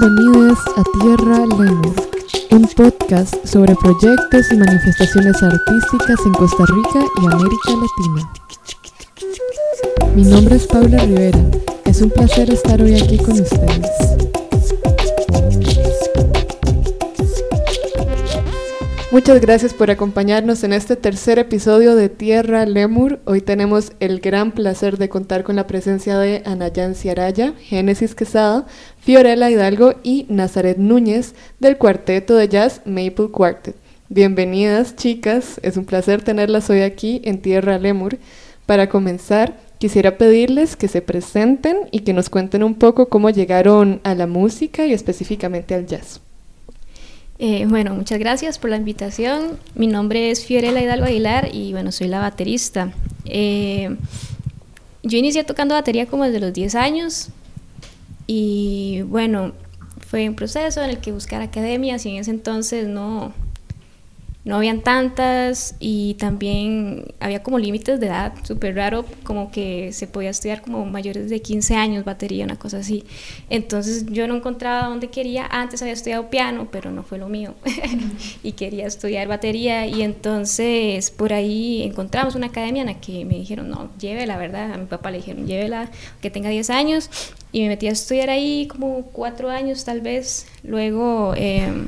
bienvenidos a Tierra Lemur, un podcast sobre proyectos y manifestaciones artísticas en Costa Rica y América Latina. Mi nombre es Paula Rivera, es un placer estar hoy aquí con ustedes. Muchas gracias por acompañarnos en este tercer episodio de Tierra Lemur. Hoy tenemos el gran placer de contar con la presencia de Anayan Araya, Génesis Quesada, Fiorella Hidalgo y Nazaret Núñez del cuarteto de jazz Maple Quartet. Bienvenidas chicas, es un placer tenerlas hoy aquí en Tierra Lemur. Para comenzar, quisiera pedirles que se presenten y que nos cuenten un poco cómo llegaron a la música y específicamente al jazz. Eh, bueno, muchas gracias por la invitación. Mi nombre es Fiorella Hidalgo Aguilar y bueno, soy la baterista. Eh, yo inicié tocando batería como desde los 10 años y bueno, fue un proceso en el que buscar academias y en ese entonces no, no habían tantas y también había como límites de edad, súper raro, como que se podía estudiar como mayores de 15 años batería, una cosa así. Entonces yo no encontraba donde quería, antes había estudiado piano, pero no fue lo mío, y quería estudiar batería. Y entonces por ahí encontramos una academia en la que me dijeron, no, llévela, ¿verdad? A mi papá le dijeron, llévela, que tenga 10 años, y me metí a estudiar ahí como cuatro años tal vez, luego... Eh,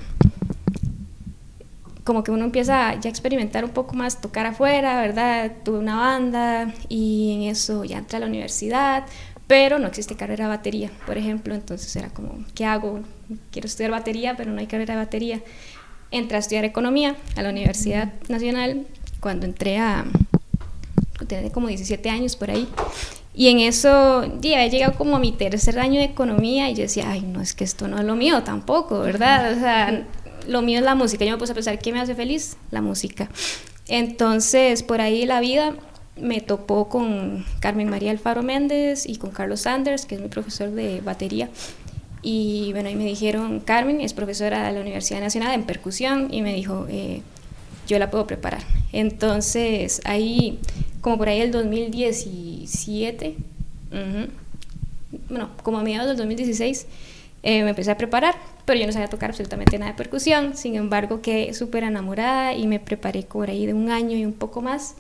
como que uno empieza ya a experimentar un poco más, tocar afuera, ¿verdad? Tuve una banda y en eso ya entré a la universidad, pero no existe carrera de batería, por ejemplo, entonces era como, ¿qué hago? Quiero estudiar batería, pero no hay carrera de batería. Entré a estudiar economía a la Universidad Nacional cuando entré a, tenía como 17 años por ahí. Y en eso, ya había llegado como a mi tercer año de economía y yo decía, ay, no, es que esto no es lo mío tampoco, ¿verdad? O sea, lo mío es la música. Yo me puse a pensar, ¿qué me hace feliz? La música. Entonces, por ahí la vida me topó con Carmen María Alfaro Méndez y con Carlos Sanders, que es mi profesor de batería. Y bueno, ahí me dijeron, Carmen es profesora de la Universidad Nacional en percusión y me dijo, eh, yo la puedo preparar. Entonces, ahí, como por ahí el 2017, bueno, como a mediados del 2016, eh, me empecé a preparar, pero yo no sabía tocar absolutamente nada de percusión, sin embargo quedé súper enamorada y me preparé por ahí de un año y un poco más,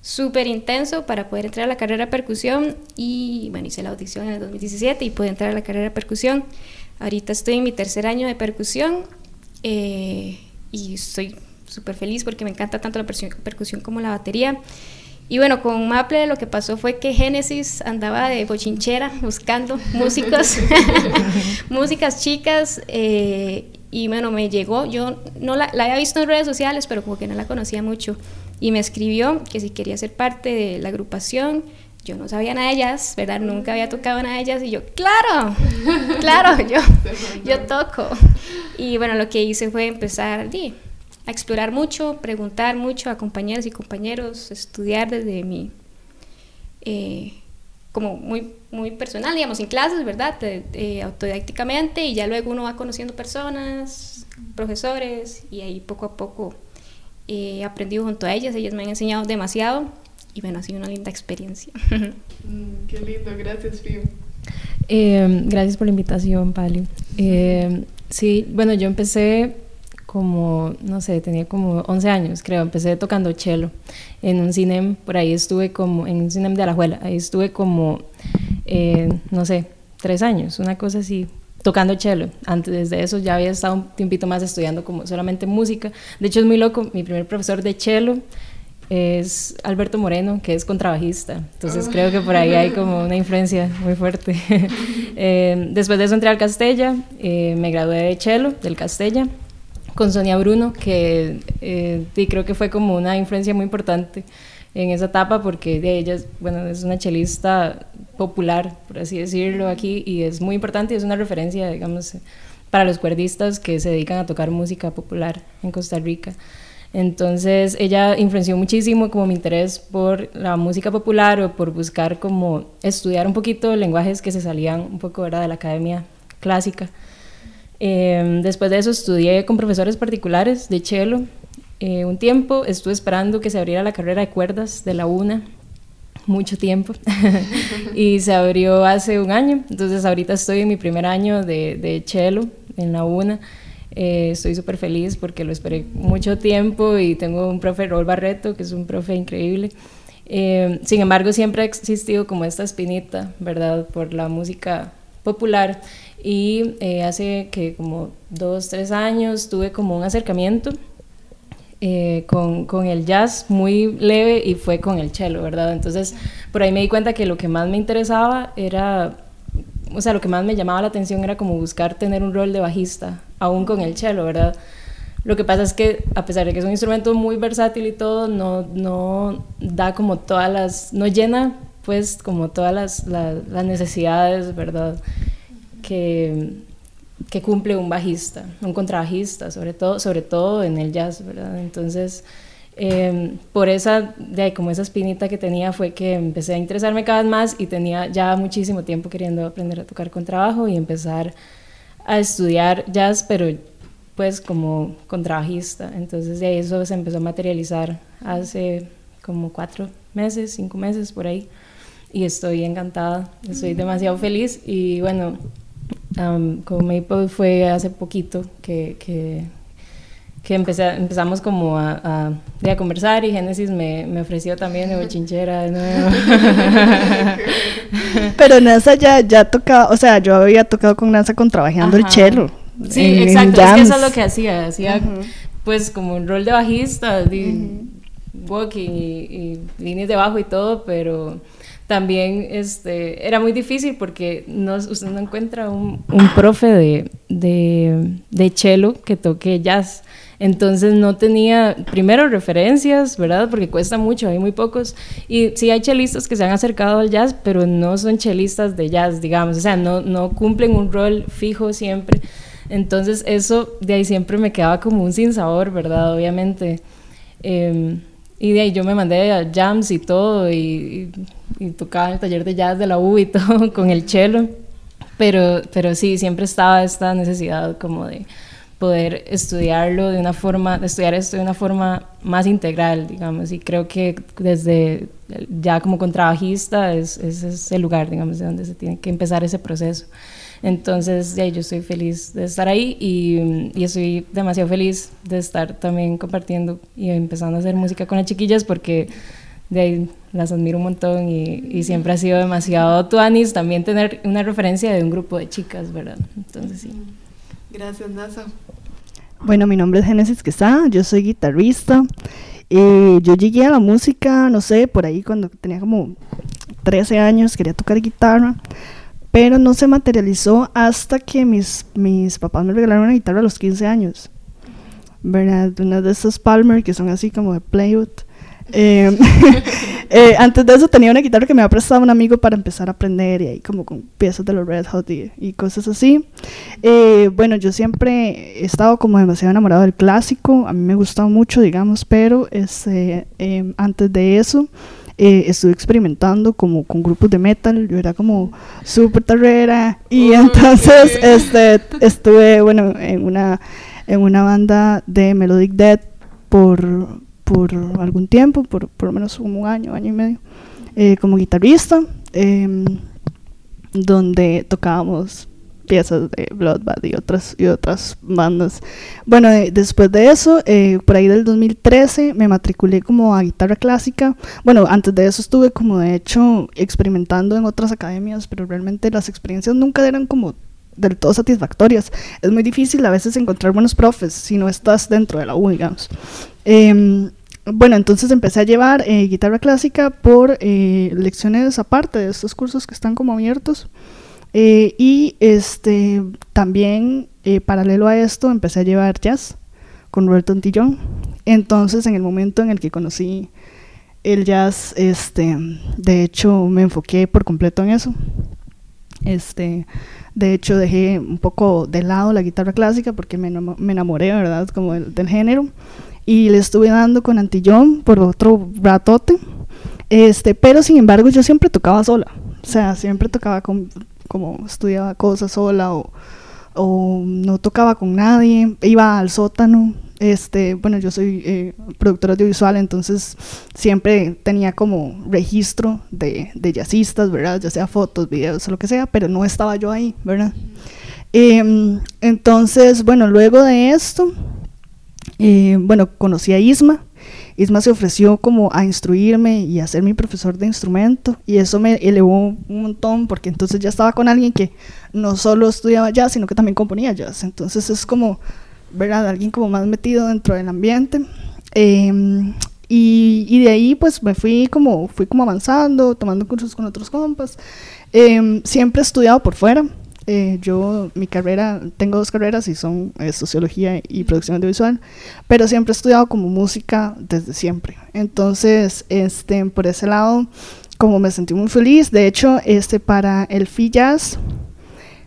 súper intenso para poder entrar a la carrera de percusión y bueno, hice la audición en el 2017 y pude entrar a la carrera de percusión. Ahorita estoy en mi tercer año de percusión eh, y estoy súper feliz porque me encanta tanto la percusión como la batería. Y bueno, con Maple lo que pasó fue que Génesis andaba de bochinchera buscando músicos, músicas chicas. Eh, y bueno, me llegó, yo no la, la, había visto en redes sociales, pero como que no la conocía mucho. Y me escribió que si quería ser parte de la agrupación. Yo no sabía nada de ellas, ¿verdad? Nunca había tocado nada de ellas. Y yo, claro, claro, yo, yo toco. Y bueno, lo que hice fue empezar, di, a explorar mucho, preguntar mucho a compañeras y compañeros, estudiar desde mi, eh, como muy, muy personal, digamos, en clases, ¿verdad? autodidácticamente y ya luego uno va conociendo personas, profesores y ahí poco a poco he aprendido junto a ellas, ellas me han enseñado demasiado y bueno, ha sido una linda experiencia. Mm, qué lindo, gracias, Fio. Eh, gracias por la invitación, Pali. Eh, sí, bueno, yo empecé como, no sé, tenía como 11 años, creo, empecé tocando cello en un cine, por ahí estuve como, en un cine de Alajuela, ahí estuve como, eh, no sé, tres años, una cosa así, tocando cello. Antes de eso ya había estado un tiempito más estudiando como solamente música. De hecho es muy loco, mi primer profesor de cello es Alberto Moreno, que es contrabajista. Entonces creo que por ahí hay como una influencia muy fuerte. Eh, después de eso entré al Castella, eh, me gradué de cello del Castella con Sonia Bruno, que eh, creo que fue como una influencia muy importante en esa etapa porque de ella, bueno, es una chelista popular, por así decirlo, aquí y es muy importante y es una referencia, digamos, para los cuerdistas que se dedican a tocar música popular en Costa Rica. Entonces ella influenció muchísimo como mi interés por la música popular o por buscar como estudiar un poquito lenguajes que se salían un poco de la academia clásica. Em, después de eso estudié con profesores particulares de cello. Eh, un tiempo estuve esperando que se abriera la carrera de cuerdas de la UNA mucho tiempo y se abrió hace un año. Entonces ahorita estoy en mi primer año de, de cello en la UNA. Eh, estoy súper feliz porque lo esperé mucho tiempo y tengo un profe, Rol Barreto, que es un profe increíble. Eh, sin embargo, siempre ha existido como esta espinita, ¿verdad?, por la música popular. Y eh, hace que como dos, tres años tuve como un acercamiento con, con, el jazz muy leve y fue con el cello, ¿verdad? Entonces, por ahí me di cuenta que lo que más me interesaba era o sea, lo que más me llamaba la atención era como buscar tener un rol de bajista, aún con el cello, ¿verdad? Lo que pasa es que a pesar de que es un instrumento muy versátil y todo, no, no da como todas las, no llena pues como todas las, las, necesidades, ¿verdad? Que, que cumple un bajista, un contrabajista, sobre todo, sobre todo en el jazz, ¿verdad? Entonces, Em, por esa, de ahí, como esa espinita que tenía fue que empecé a interesarme cada vez más y tenía ya muchísimo tiempo queriendo aprender a tocar con trabajo y empezar a estudiar jazz, pero pues como contrabajista. Entonces de ahí eso se empezó a materializar hace como cuatro meses, cinco meses por ahí y estoy encantada, estoy demasiado feliz y bueno, con Maple fue hace poquito que, que que empecé, empezamos como a, a, conversar y Génesis me, me, ofreció también de bochinchera de nuevo. Pero NASA ya, ya tocaba, o sea, yo había tocado con NASA contrabajando el cello. Sí, exacto, es que eso es lo que hacía, hacía pues como un rol de bajista, de walking y, líneas de bajo y todo, pero también este, era muy difícil porque no, usted no encuentra un, un profe de, de, de cello que toque jazz. Entonces no tenía, primero, referencias, ¿verdad? Porque cuesta mucho, hay muy pocos. Y sí hay chelistas que se han acercado al jazz, pero no son chelistas de jazz, digamos. O sea, no, no cumplen un rol fijo siempre. Entonces eso de ahí siempre me quedaba como un sinsabor, ¿verdad? Obviamente. Em, y de ahí yo me mandé a jams y todo, y, y, tocaba en el taller de jazz de la U y todo con el cello. Pero, pero sí, siempre estaba esta necesidad como de poder estudiarlo de una forma, estudiar esto de una forma más integral, digamos, y creo que desde ya como contrabajista es, ese es el lugar, digamos, de donde se tiene que empezar ese proceso. Entonces, ya, yo estoy feliz de estar ahí y, y, estoy demasiado feliz de estar también compartiendo y empezando a hacer música con las chiquillas porque de ahí las admiro un montón y, y siempre ha sido demasiado tuanis también tener una referencia de un grupo de chicas, ¿verdad? Entonces, sí. Gracias, Nasa. Bueno, mi nombre es Génesis Quesada, yo soy guitarrista. Eh, yo llegué a la música, no sé, por ahí cuando tenía como 13 años, quería tocar guitarra, pero no se materializó hasta que mis, mis papás me regalaron una guitarra a los 15 años. ¿Verdad? Una de esas Palmer que son así como de Playwood. Eh, eh, antes de eso tenía una guitarra que me había prestado un amigo para empezar a aprender y ahí como con piezas de los Red Hot y, cosas así. Eh, bueno, yo siempre he estado como demasiado enamorado del clásico, a mí me gustaba mucho, digamos, pero este, em, antes de eso estuve experimentando como con grupos de metal, yo era como súper tarrera y entonces este, estuve, bueno, en una, en una banda de Melodic Death por por algún tiempo, por por lo menos un año, año y medio, eh, como guitarrista, em, donde tocábamos piezas de Bloodbath y otras, y otras bandas. Bueno, después de eso, eh, por ahí del 2013, me matriculé como a guitarra clásica. Bueno, antes de eso estuve como de hecho experimentando en otras academias, pero realmente las experiencias nunca eran como del todo satisfactorias. Es muy difícil a veces encontrar buenos profes si no estás dentro de la U, digamos. Em, bueno, entonces empecé a llevar eh, guitarra clásica por eh, lecciones aparte de estos cursos que están como abiertos. Eh, y este también, paralelo a esto, empecé a llevar jazz con Roberto Antillón. Entonces, en el momento en el que conocí el jazz, este, de hecho, me enfoqué por completo en eso. Este, de hecho, dejé un poco de lado la guitarra clásica porque me, enamoré, ¿verdad? Como del género y le estuve dando con Antillón por otro ratote. Este, pero sin embargo yo siempre tocaba sola, o sea, siempre tocaba con, como estudiaba cosas sola o, no tocaba con nadie, iba al sótano este, bueno, yo soy eh, productora audiovisual, entonces siempre tenía como registro de, de jazzistas, ¿verdad? Ya sea fotos, videos lo que sea, pero no estaba yo ahí, ¿verdad? Em, entonces, bueno, luego de esto, eh, bueno, conocí a Isma. Isma se ofreció como a instruirme y a ser mi profesor de instrumento y eso me elevó un montón porque entonces ya estaba con alguien que no solo estudiaba jazz, sino que también componía jazz. Entonces es como, ¿verdad? Alguien como más metido dentro del ambiente. Em, y, y, de ahí pues me fui como, fui como avanzando, tomando cursos con otros compas. Em, siempre he estudiado por fuera. Eh, yo, mi carrera, tengo dos carreras y son eh, sociología y producción audiovisual, pero siempre he estudiado como música desde siempre. Entonces, este, por ese lado, como me sentí muy feliz, de hecho, este, para el FIJAS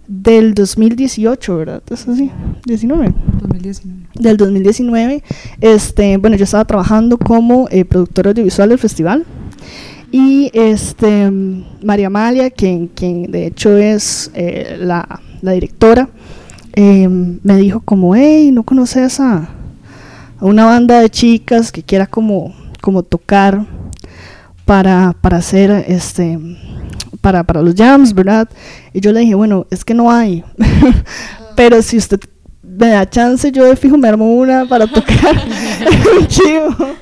del 2018, ¿verdad? ¿Es así? 19. 2019. Del 2019, este, bueno, yo estaba trabajando como eh, productora audiovisual del festival y este, María Amalia, quien, quien de hecho es eh, la, la, directora, eh, me dijo como, hey, ¿no conoces a, a, una banda de chicas que quiera como, como tocar para, para hacer este para, para los jams, ¿verdad? Y yo le dije, bueno, es que no hay, pero si usted me da chance, yo de fijo me armo una para tocar un chivo.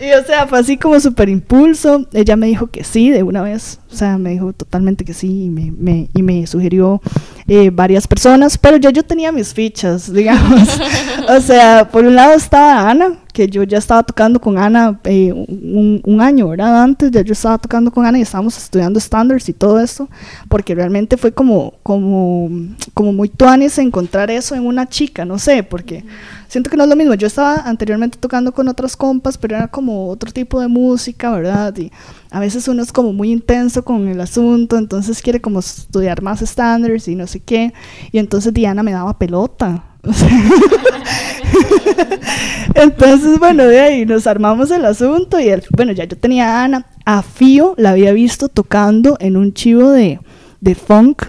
Y o sea, fue así como súper impulso. Ella me dijo que sí de una vez. O sea, me dijo totalmente que sí y me, me, y me sugirió eh, varias personas. Pero ya yo tenía mis fichas, digamos. o sea, por un lado estaba Ana, que yo ya estaba tocando con Ana eh, un, año, ¿verdad? Antes ya yo estaba tocando con Ana y estábamos estudiando estándares y todo eso, porque realmente fue como, como, como muy tuanes encontrar eso en una chica, no sé, porque siento que no es lo mismo. Yo estaba anteriormente tocando con otras compas, pero era como otro tipo de música, ¿verdad? Y a veces uno es como muy intenso con el asunto, entonces quiere como estudiar más estándares y no sé qué, y entonces Diana me daba pelota. Entonces, bueno, de ahí nos armamos el asunto y el, bueno, ya yo tenía a Ana. A Fío la había visto tocando en un chivo de, de funk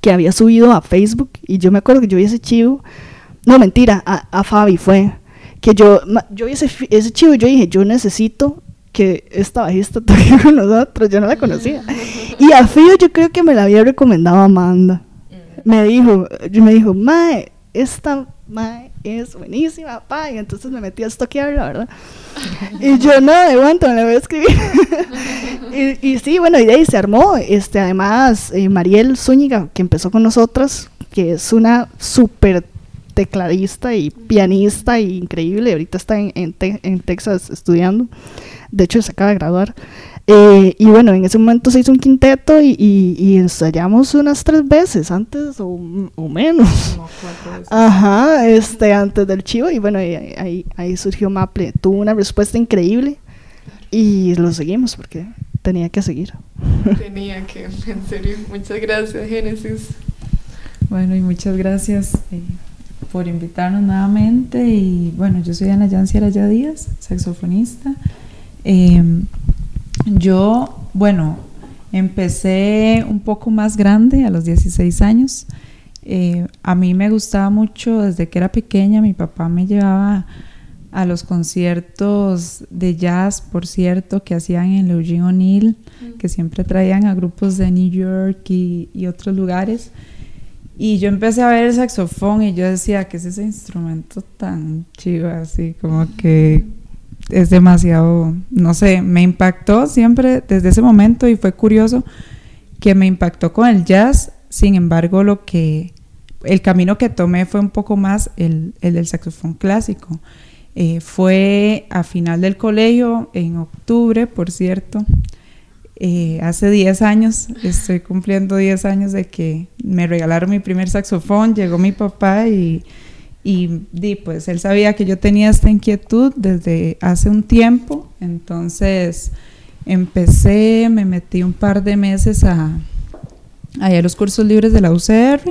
que había subido a Facebook y yo me acuerdo que yo vi ese chivo. No, mentira, a, a Fabi fue. Que yo, yo ese, ese chivo yo dije, yo necesito que esta bajista toque con nosotros, yo no la conocía. Y a Fío yo creo que me la había recomendado Amanda. Me dijo, me dijo, Mae, esta Mae es buenísima, pa. Y entonces me metí a estoquearla, ¿verdad? y yo, no, de aguanto, me la voy a escribir. y, y, sí, bueno, y de ahí se armó. Este, además, eh, Mariel Zúñiga, que empezó con nosotras, que es una súper tecladista y pianista y increíble. Ahorita está en, en, te en Texas estudiando. De hecho, se acaba de graduar. Eh, y bueno, en ese momento se hizo un quinteto y, y, y ensayamos unas tres veces, antes o, o menos. No, Ajá, este, antes del chivo. Y bueno, ahí, ahí, ahí, surgió Maple. Tuvo una respuesta increíble y lo seguimos porque tenía que seguir. Tenía que, en serio. Muchas gracias, Génesis. Bueno, y muchas gracias eh, por invitarnos nuevamente. Y bueno, yo soy Ana Yancy Araya Díaz, saxofonista. Eh, yo, bueno, empecé un poco más grande, a los 16 años. Eh, a mí me gustaba mucho desde que era pequeña, mi papá me llevaba a los conciertos de jazz, por cierto, que hacían en Eugene O'Neill, mm. que siempre traían a grupos de New York y, y, otros lugares. Y yo empecé a ver el saxofón y yo decía, ¿qué es ese instrumento tan chido? Así como que es demasiado, no sé, me impactó siempre desde ese momento y fue curioso que me impactó con el jazz, sin embargo lo que, el camino que tomé fue un poco más el, el del saxofón clásico. Eh, fue a final del colegio, en octubre, por cierto, eh, hace 10 años, estoy cumpliendo 10 años de que me regalaron mi primer saxofón, llegó mi papá y y pues él sabía que yo tenía esta inquietud desde hace un tiempo, entonces empecé, me metí un par de meses a, a, los cursos libres de la UCR,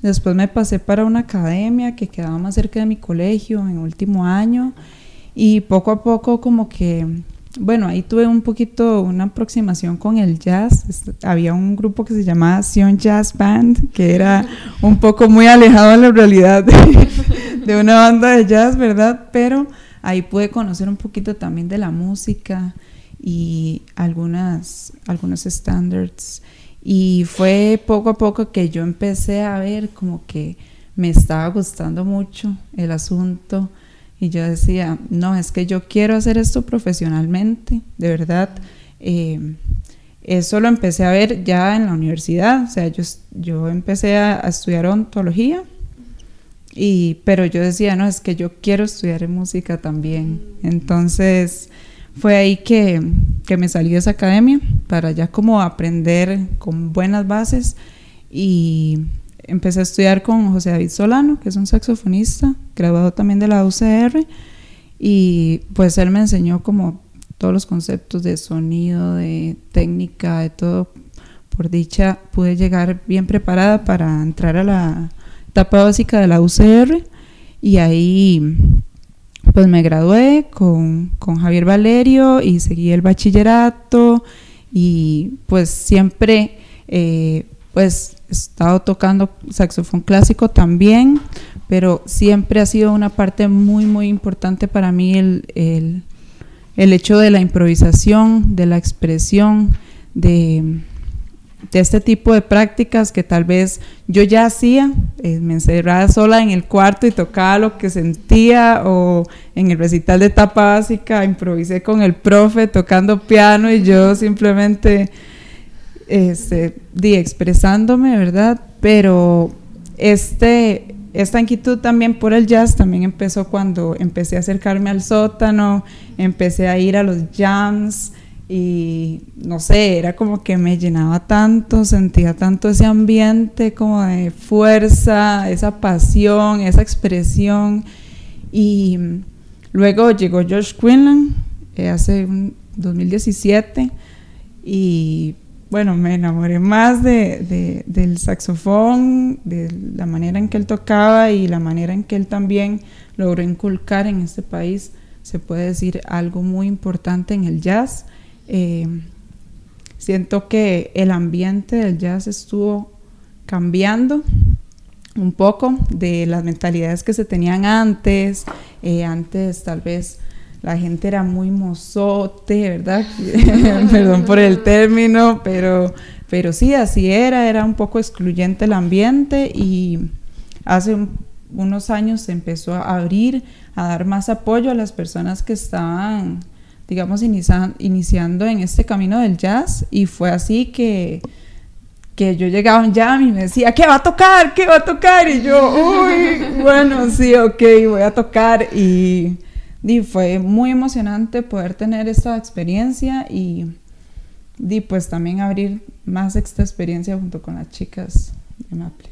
después me pasé para una academia que quedaba más cerca de mi colegio en último año. Y poco a poco como que bueno, ahí tuve un poquito una aproximación con el jazz. Había un grupo que se llamaba Sion Jazz Band, que era un poco muy alejado de la realidad de, una banda de jazz, ¿verdad? Pero ahí pude conocer un poquito también de la música y algunas, algunos estándares. Y fue poco a poco que yo empecé a ver como que me estaba gustando mucho el asunto y yo decía, no, es que yo quiero hacer esto profesionalmente, de verdad. Eh, eso lo empecé a ver ya en la universidad, o sea, yo, yo empecé a, estudiar ontología, y, pero yo decía, no, es que yo quiero estudiar música también. Entonces fue ahí que, que me salí de esa academia para ya como aprender con buenas bases y empecé a estudiar con José David Solano, que es un saxofonista, graduado también de la UCR, y pues él me enseñó como todos los conceptos de sonido, de técnica, de todo. Por dicha pude llegar bien preparada para entrar a la etapa básica de la UCR y ahí pues me gradué con, con Javier Valerio y seguí el bachillerato y pues siempre eh, pues estado tocando saxofón clásico también, pero siempre ha sido una parte muy, muy importante para mí el, el, hecho de la improvisación, de la expresión, de, de, este tipo de prácticas que tal vez yo ya hacía, eh, me encerraba sola en el cuarto y tocaba lo que sentía o en el recital de etapa básica improvisé con el profe tocando piano y yo simplemente este, di, expresándome, ¿verdad? Pero este, esta inquietud también por el jazz también empezó cuando empecé a acercarme al sótano, empecé a ir a los jams y no sé, era como que me llenaba tanto, sentía tanto ese ambiente como de fuerza, esa pasión, esa expresión. Y luego llegó George Quinlan eh, hace un 2017 y bueno, me enamoré más de, del saxofón, de la manera en que él tocaba y la manera en que él también logró inculcar en este país, se puede decir, algo muy importante en el jazz. Eh, siento que el ambiente del jazz estuvo cambiando un poco de las mentalidades que se tenían antes. Eh, antes tal vez la gente era muy mozote, ¿verdad? Perdón por el término, pero, pero sí, así era, era un poco excluyente el ambiente y hace unos años se empezó a abrir, a dar más apoyo a las personas que estaban, digamos, iniciando en este camino del jazz y fue así que que yo llegaba a un jam y me decía, ¿qué va a tocar? ¿Qué va a tocar? Y yo, uy, bueno, sí, ok, voy a tocar. Y y fue muy emocionante poder tener esta experiencia y, y pues también abrir más esta experiencia junto con las chicas de Maple.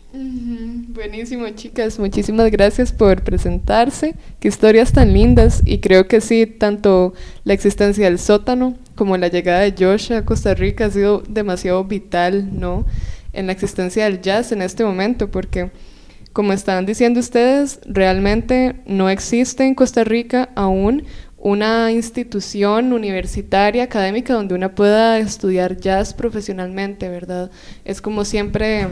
Buenísimo, chicas. Muchísimas gracias por presentarse. Qué historias tan lindas. Y creo que sí, tanto la existencia del sótano como la llegada de Josh a Costa Rica ha sido demasiado vital, ¿no? En la existencia del jazz en este momento, porque como están diciendo ustedes, realmente no existe en Costa Rica aún una institución universitaria, académica, donde una pueda estudiar jazz profesionalmente, ¿verdad? Es como siempre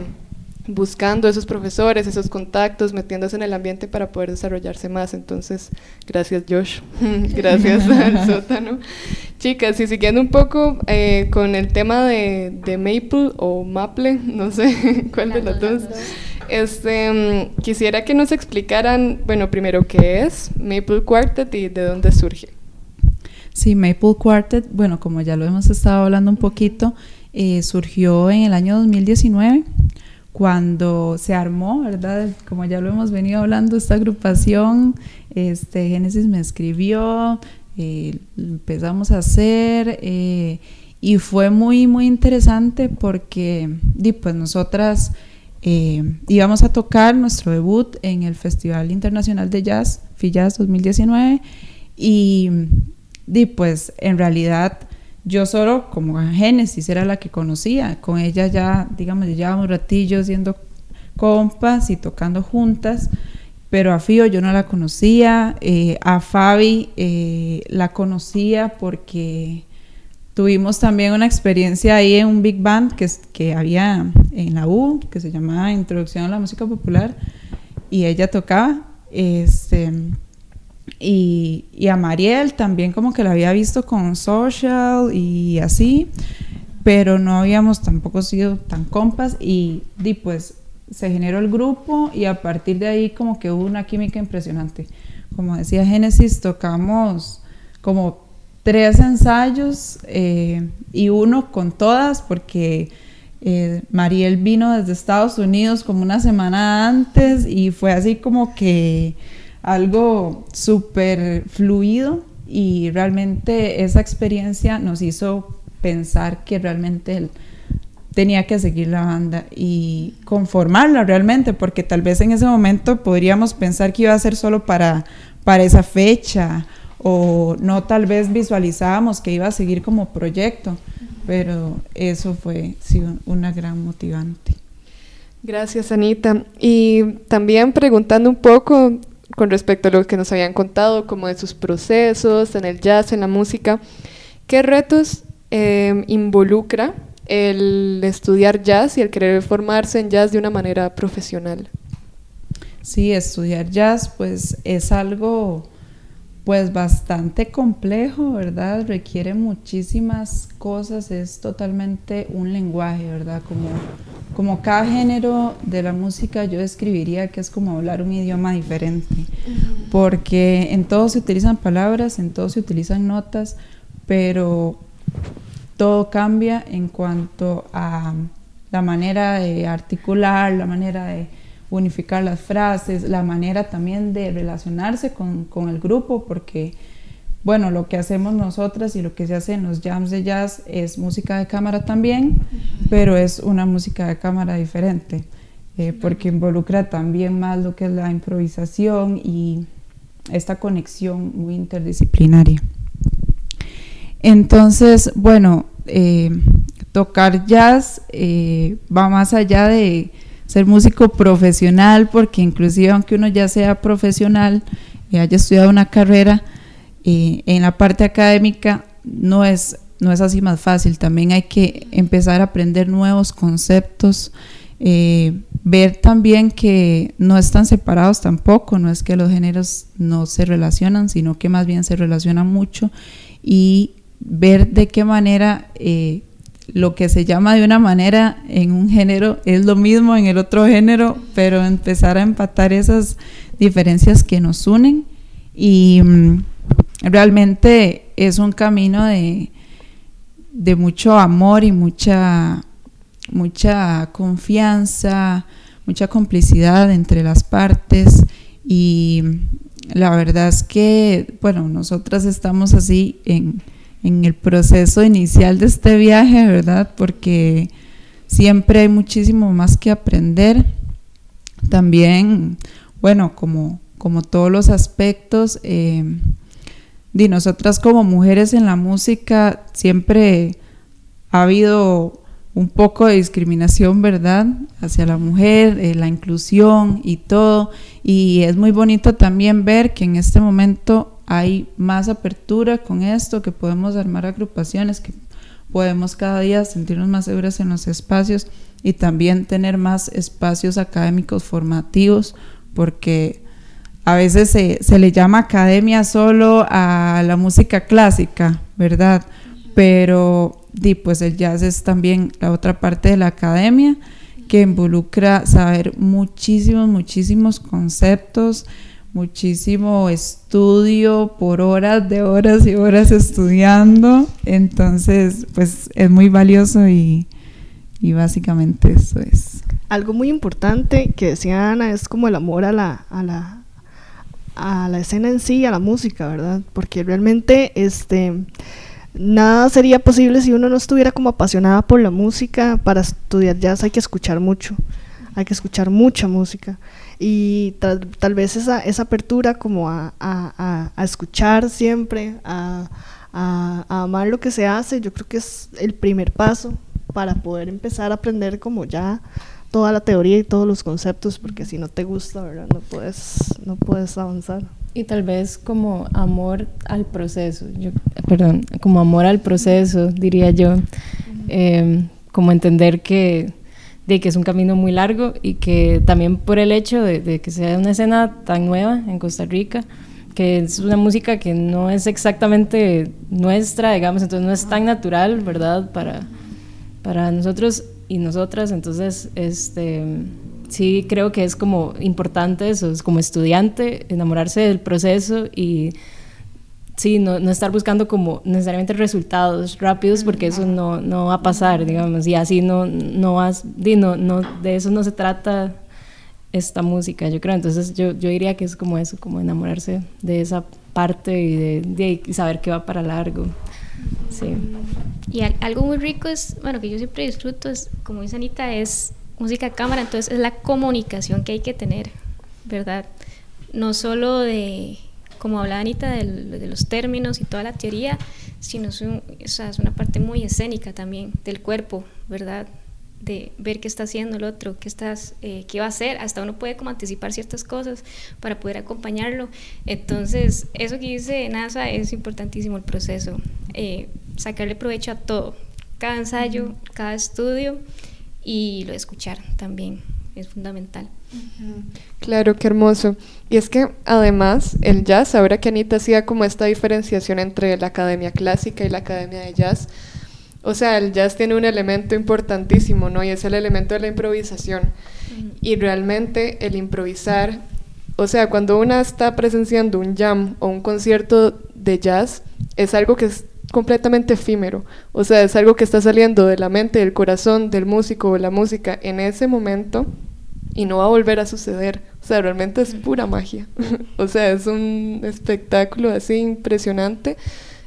buscando esos profesores, esos contactos, metiéndose en el ambiente para poder desarrollarse más. Entonces, gracias Josh, gracias al sótano. Chicas, y siguiendo un poco eh, con el tema de, de, Maple o Maple, no sé cuál de las dos. Este, mm, quisiera que nos explicaran, bueno, primero qué es Maple Quartet y de dónde surge. Sí, Maple Quartet, bueno, como ya lo hemos estado hablando un poquito, eh, surgió en el año 2019 cuando se armó, ¿verdad? Como ya lo hemos venido hablando, esta agrupación, este, Génesis me escribió, eh, empezamos a hacer eh, y fue muy, muy interesante porque, pues nosotras eh, íbamos a tocar nuestro debut en el Festival Internacional de Jazz, FIJAZZ 2019, y, pues en realidad yo solo como Génesis era la que conocía, con ella ya, digamos, ya llevábamos ratillos siendo compas y tocando juntas, pero a Fío yo no la conocía, eh, a Fabi eh, la conocía porque tuvimos también una experiencia ahí en un big band que, que había en la U, que se llamaba Introducción a la Música Popular, y ella tocaba. Este, y, y, a Mariel también como que la había visto con Social y así, pero no habíamos tampoco sido tan compas y, y pues se generó el grupo y a partir de ahí como que hubo una química impresionante. Como decía Génesis, tocamos como tres ensayos eh, y uno con todas porque eh, Mariel vino desde Estados Unidos como una semana antes y fue así como que algo súper fluido y realmente esa experiencia nos hizo pensar que realmente el, tenía que seguir la banda y conformarla realmente, porque tal vez en ese momento podríamos pensar que iba a ser solo para, para esa fecha o no tal vez visualizábamos que iba a seguir como proyecto, pero eso fue sí, una gran motivante. Gracias, Anita. Y también preguntando un poco con respecto a lo que nos habían contado, como de sus procesos en el jazz, en la música, ¿qué retos eh, involucra el estudiar jazz y el querer formarse en jazz de una manera profesional? Sí, estudiar jazz pues es algo pues bastante complejo, ¿verdad? Requiere muchísimas cosas, es totalmente un lenguaje, ¿verdad? Como, como cada género de la música yo describiría que es como hablar un idioma diferente, porque en todo se utilizan palabras, en todo se utilizan notas, pero todo cambia en cuanto a la manera de articular, la manera de unificar las frases, la manera también de relacionarse con, con, el grupo, porque, bueno, lo que hacemos nosotras y lo que se hace en los jams de jazz es música de cámara también, pero es una música de cámara diferente, eh, porque involucra también más lo que es la improvisación y esta conexión muy interdisciplinaria. Entonces, bueno, eh, tocar jazz eh, va más allá de ser músico profesional, porque inclusive aunque uno ya sea profesional y haya estudiado una carrera, eh, en la parte académica no es, no es así más fácil. También hay que empezar a aprender nuevos conceptos, ver también que no están separados tampoco, no es que los géneros no se relacionan, sino que más bien se relacionan mucho y ver de qué manera eh, lo que se llama de una manera en un género es lo mismo en el otro género, pero empezar a empatar esas diferencias que nos unen. Y mm, realmente es un camino de, de mucho amor y mucha, mucha confianza, mucha complicidad entre las partes. Y la verdad es que, bueno, nosotras estamos así en en el proceso inicial de este viaje, ¿verdad? Porque siempre hay muchísimo más que aprender. También, bueno, como, como todos los aspectos, eh, nosotras como mujeres en la música siempre ha habido un poco de discriminación, ¿verdad? Hacia la mujer, eh, la inclusión y todo. Y es muy bonito también ver que en este momento hay más apertura con esto, que podemos armar agrupaciones, que podemos cada día sentirnos más seguras en los espacios y también tener más espacios académicos formativos, porque a veces se, se le llama academia solo a la música clásica, ¿verdad? Pero di, pues el jazz es también la otra parte de la academia que involucra saber muchísimos, muchísimos conceptos, muchísimo estudio por horas de horas y horas estudiando. Entonces, pues es muy valioso y, básicamente eso es. Algo muy importante que decía Ana es como el amor a la, a la, a la escena en sí, a la música, ¿verdad? Porque realmente este nada sería posible si uno no estuviera como apasionada por la música. Para estudiar jazz hay que escuchar mucho, hay que escuchar mucha música y tal, vez esa, esa apertura como a, a, a escuchar siempre, a, amar lo que se hace, yo creo que es el primer paso para poder empezar a aprender como ya toda la teoría y todos los conceptos, porque si no te gusta, ¿verdad? No puedes, no puedes avanzar. Y tal vez como amor al proceso, yo, perdón, como amor al proceso, diría yo, em, como entender que, de que es un camino muy largo y que también por el hecho de, que sea una escena tan nueva en Costa Rica, que es una música que no es exactamente nuestra, digamos, entonces no es tan natural, ¿verdad? Para, para nosotros y nosotras, entonces, este sí creo que es como importante eso, es como estudiante, enamorarse del proceso y sí, no, no estar buscando como necesariamente resultados rápidos porque eso no, no va a pasar, digamos, y así no, no, vas, no, no, de eso no se trata esta música, yo creo, entonces yo, yo diría que es como eso, como enamorarse de esa parte y de, de saber que va para largo. Sí. Y algo muy rico es, bueno, que yo siempre disfruto, es, como dice Anita, es música cámara, entonces es la comunicación que hay que tener, ¿verdad? No solo de, como hablaba Anita, de, los términos y toda la teoría, sino es, es una parte muy escénica también del cuerpo, ¿verdad? de ver qué está haciendo el otro, qué, estás, eh, qué va a hacer, hasta uno puede como anticipar ciertas cosas para poder acompañarlo. Entonces, eso que dice NASA es importantísimo el proceso, eh, sacarle provecho a todo, cada ensayo, cada estudio y lo de escuchar también es fundamental. Claro, qué hermoso. Y es que además el jazz, ahora que Anita hacía como esta diferenciación entre la academia clásica y la academia de jazz, o sea, el jazz tiene un elemento importantísimo, ¿no? Y es el elemento de la improvisación. Y realmente el improvisar, o sea, cuando una está presenciando un jam o un concierto de jazz, es algo que es completamente efímero. O sea, es algo que está saliendo de la mente, del corazón del músico o la música en ese momento y no va a volver a suceder. O sea, realmente es pura magia. o sea, es un espectáculo así impresionante.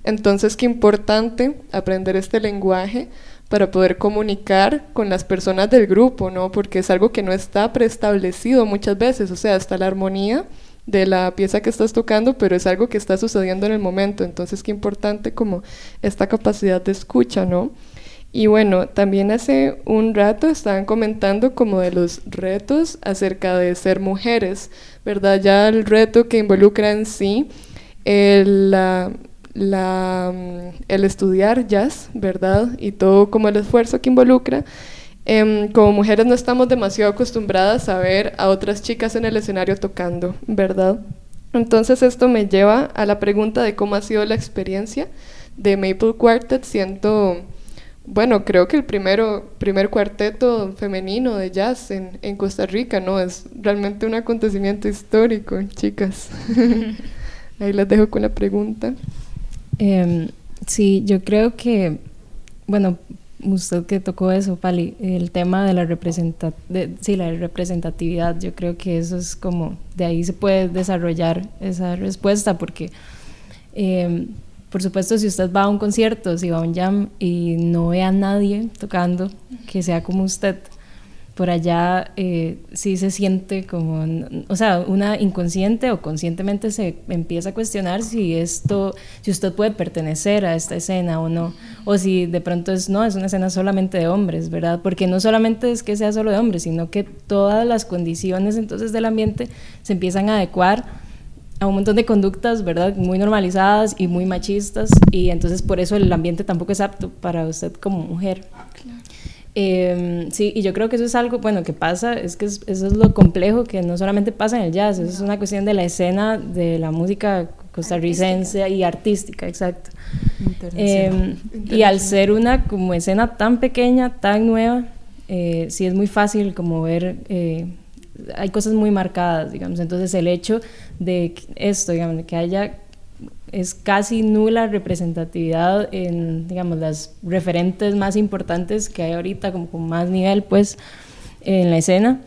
Entonces, qué importante aprender este lenguaje para poder comunicar con las personas del grupo, ¿no? Porque es algo que no está preestablecido muchas veces, o sea, hasta la armonía de la pieza que estás tocando, pero es algo que está sucediendo en el momento. Entonces, qué importante como esta capacidad de escucha, ¿no? Y bueno, también hace un rato estaban comentando como de los retos acerca de ser mujeres, ¿verdad? Ya el reto que involucra en sí el, la, el estudiar jazz, ¿verdad? Y todo como el esfuerzo que involucra. Em, como mujeres no estamos demasiado acostumbradas a ver a otras chicas en el escenario tocando, ¿verdad? Entonces esto me lleva a la pregunta de cómo ha sido la experiencia de Maple Quartet siendo, bueno, creo que el primero, primer cuarteto femenino de jazz en, en Costa Rica, ¿no? Es realmente un acontecimiento histórico, chicas. Ahí las dejo con la pregunta. Eh, sí, yo creo que, bueno, usted que tocó eso, Pali, el tema de la, representa sí, la representatividad, yo creo que eso es como, de ahí se puede desarrollar esa respuesta, porque eh, por supuesto si usted va a un concierto, si va a un jam y no ve a nadie tocando que sea como usted, por allá eh, sí se siente como, o sea, una inconsciente o conscientemente se empieza a cuestionar si esto, si usted puede pertenecer a esta escena o no, o si de pronto es, no, es una escena solamente de hombres, ¿verdad? Porque no solamente es que sea solo de hombres, sino que todas las condiciones entonces del ambiente se empiezan a adecuar a un montón de conductas, ¿verdad? Muy normalizadas y muy machistas, y entonces por eso el ambiente tampoco es apto para usted como mujer. Eh, sí, y yo creo que eso es algo, bueno, que pasa, es que eso es lo complejo, que no solamente pasa en el jazz, eso es una cuestión de la escena de la música costarricense y artística, exacto. Eh, y al ser una como escena tan pequeña, tan nueva, eh, sí es muy fácil como ver, eh, hay cosas muy marcadas, digamos, entonces el hecho de esto, digamos, que haya es casi nula representatividad en, digamos, las referentes más importantes que hay ahorita, como con más nivel, pues, en la escena.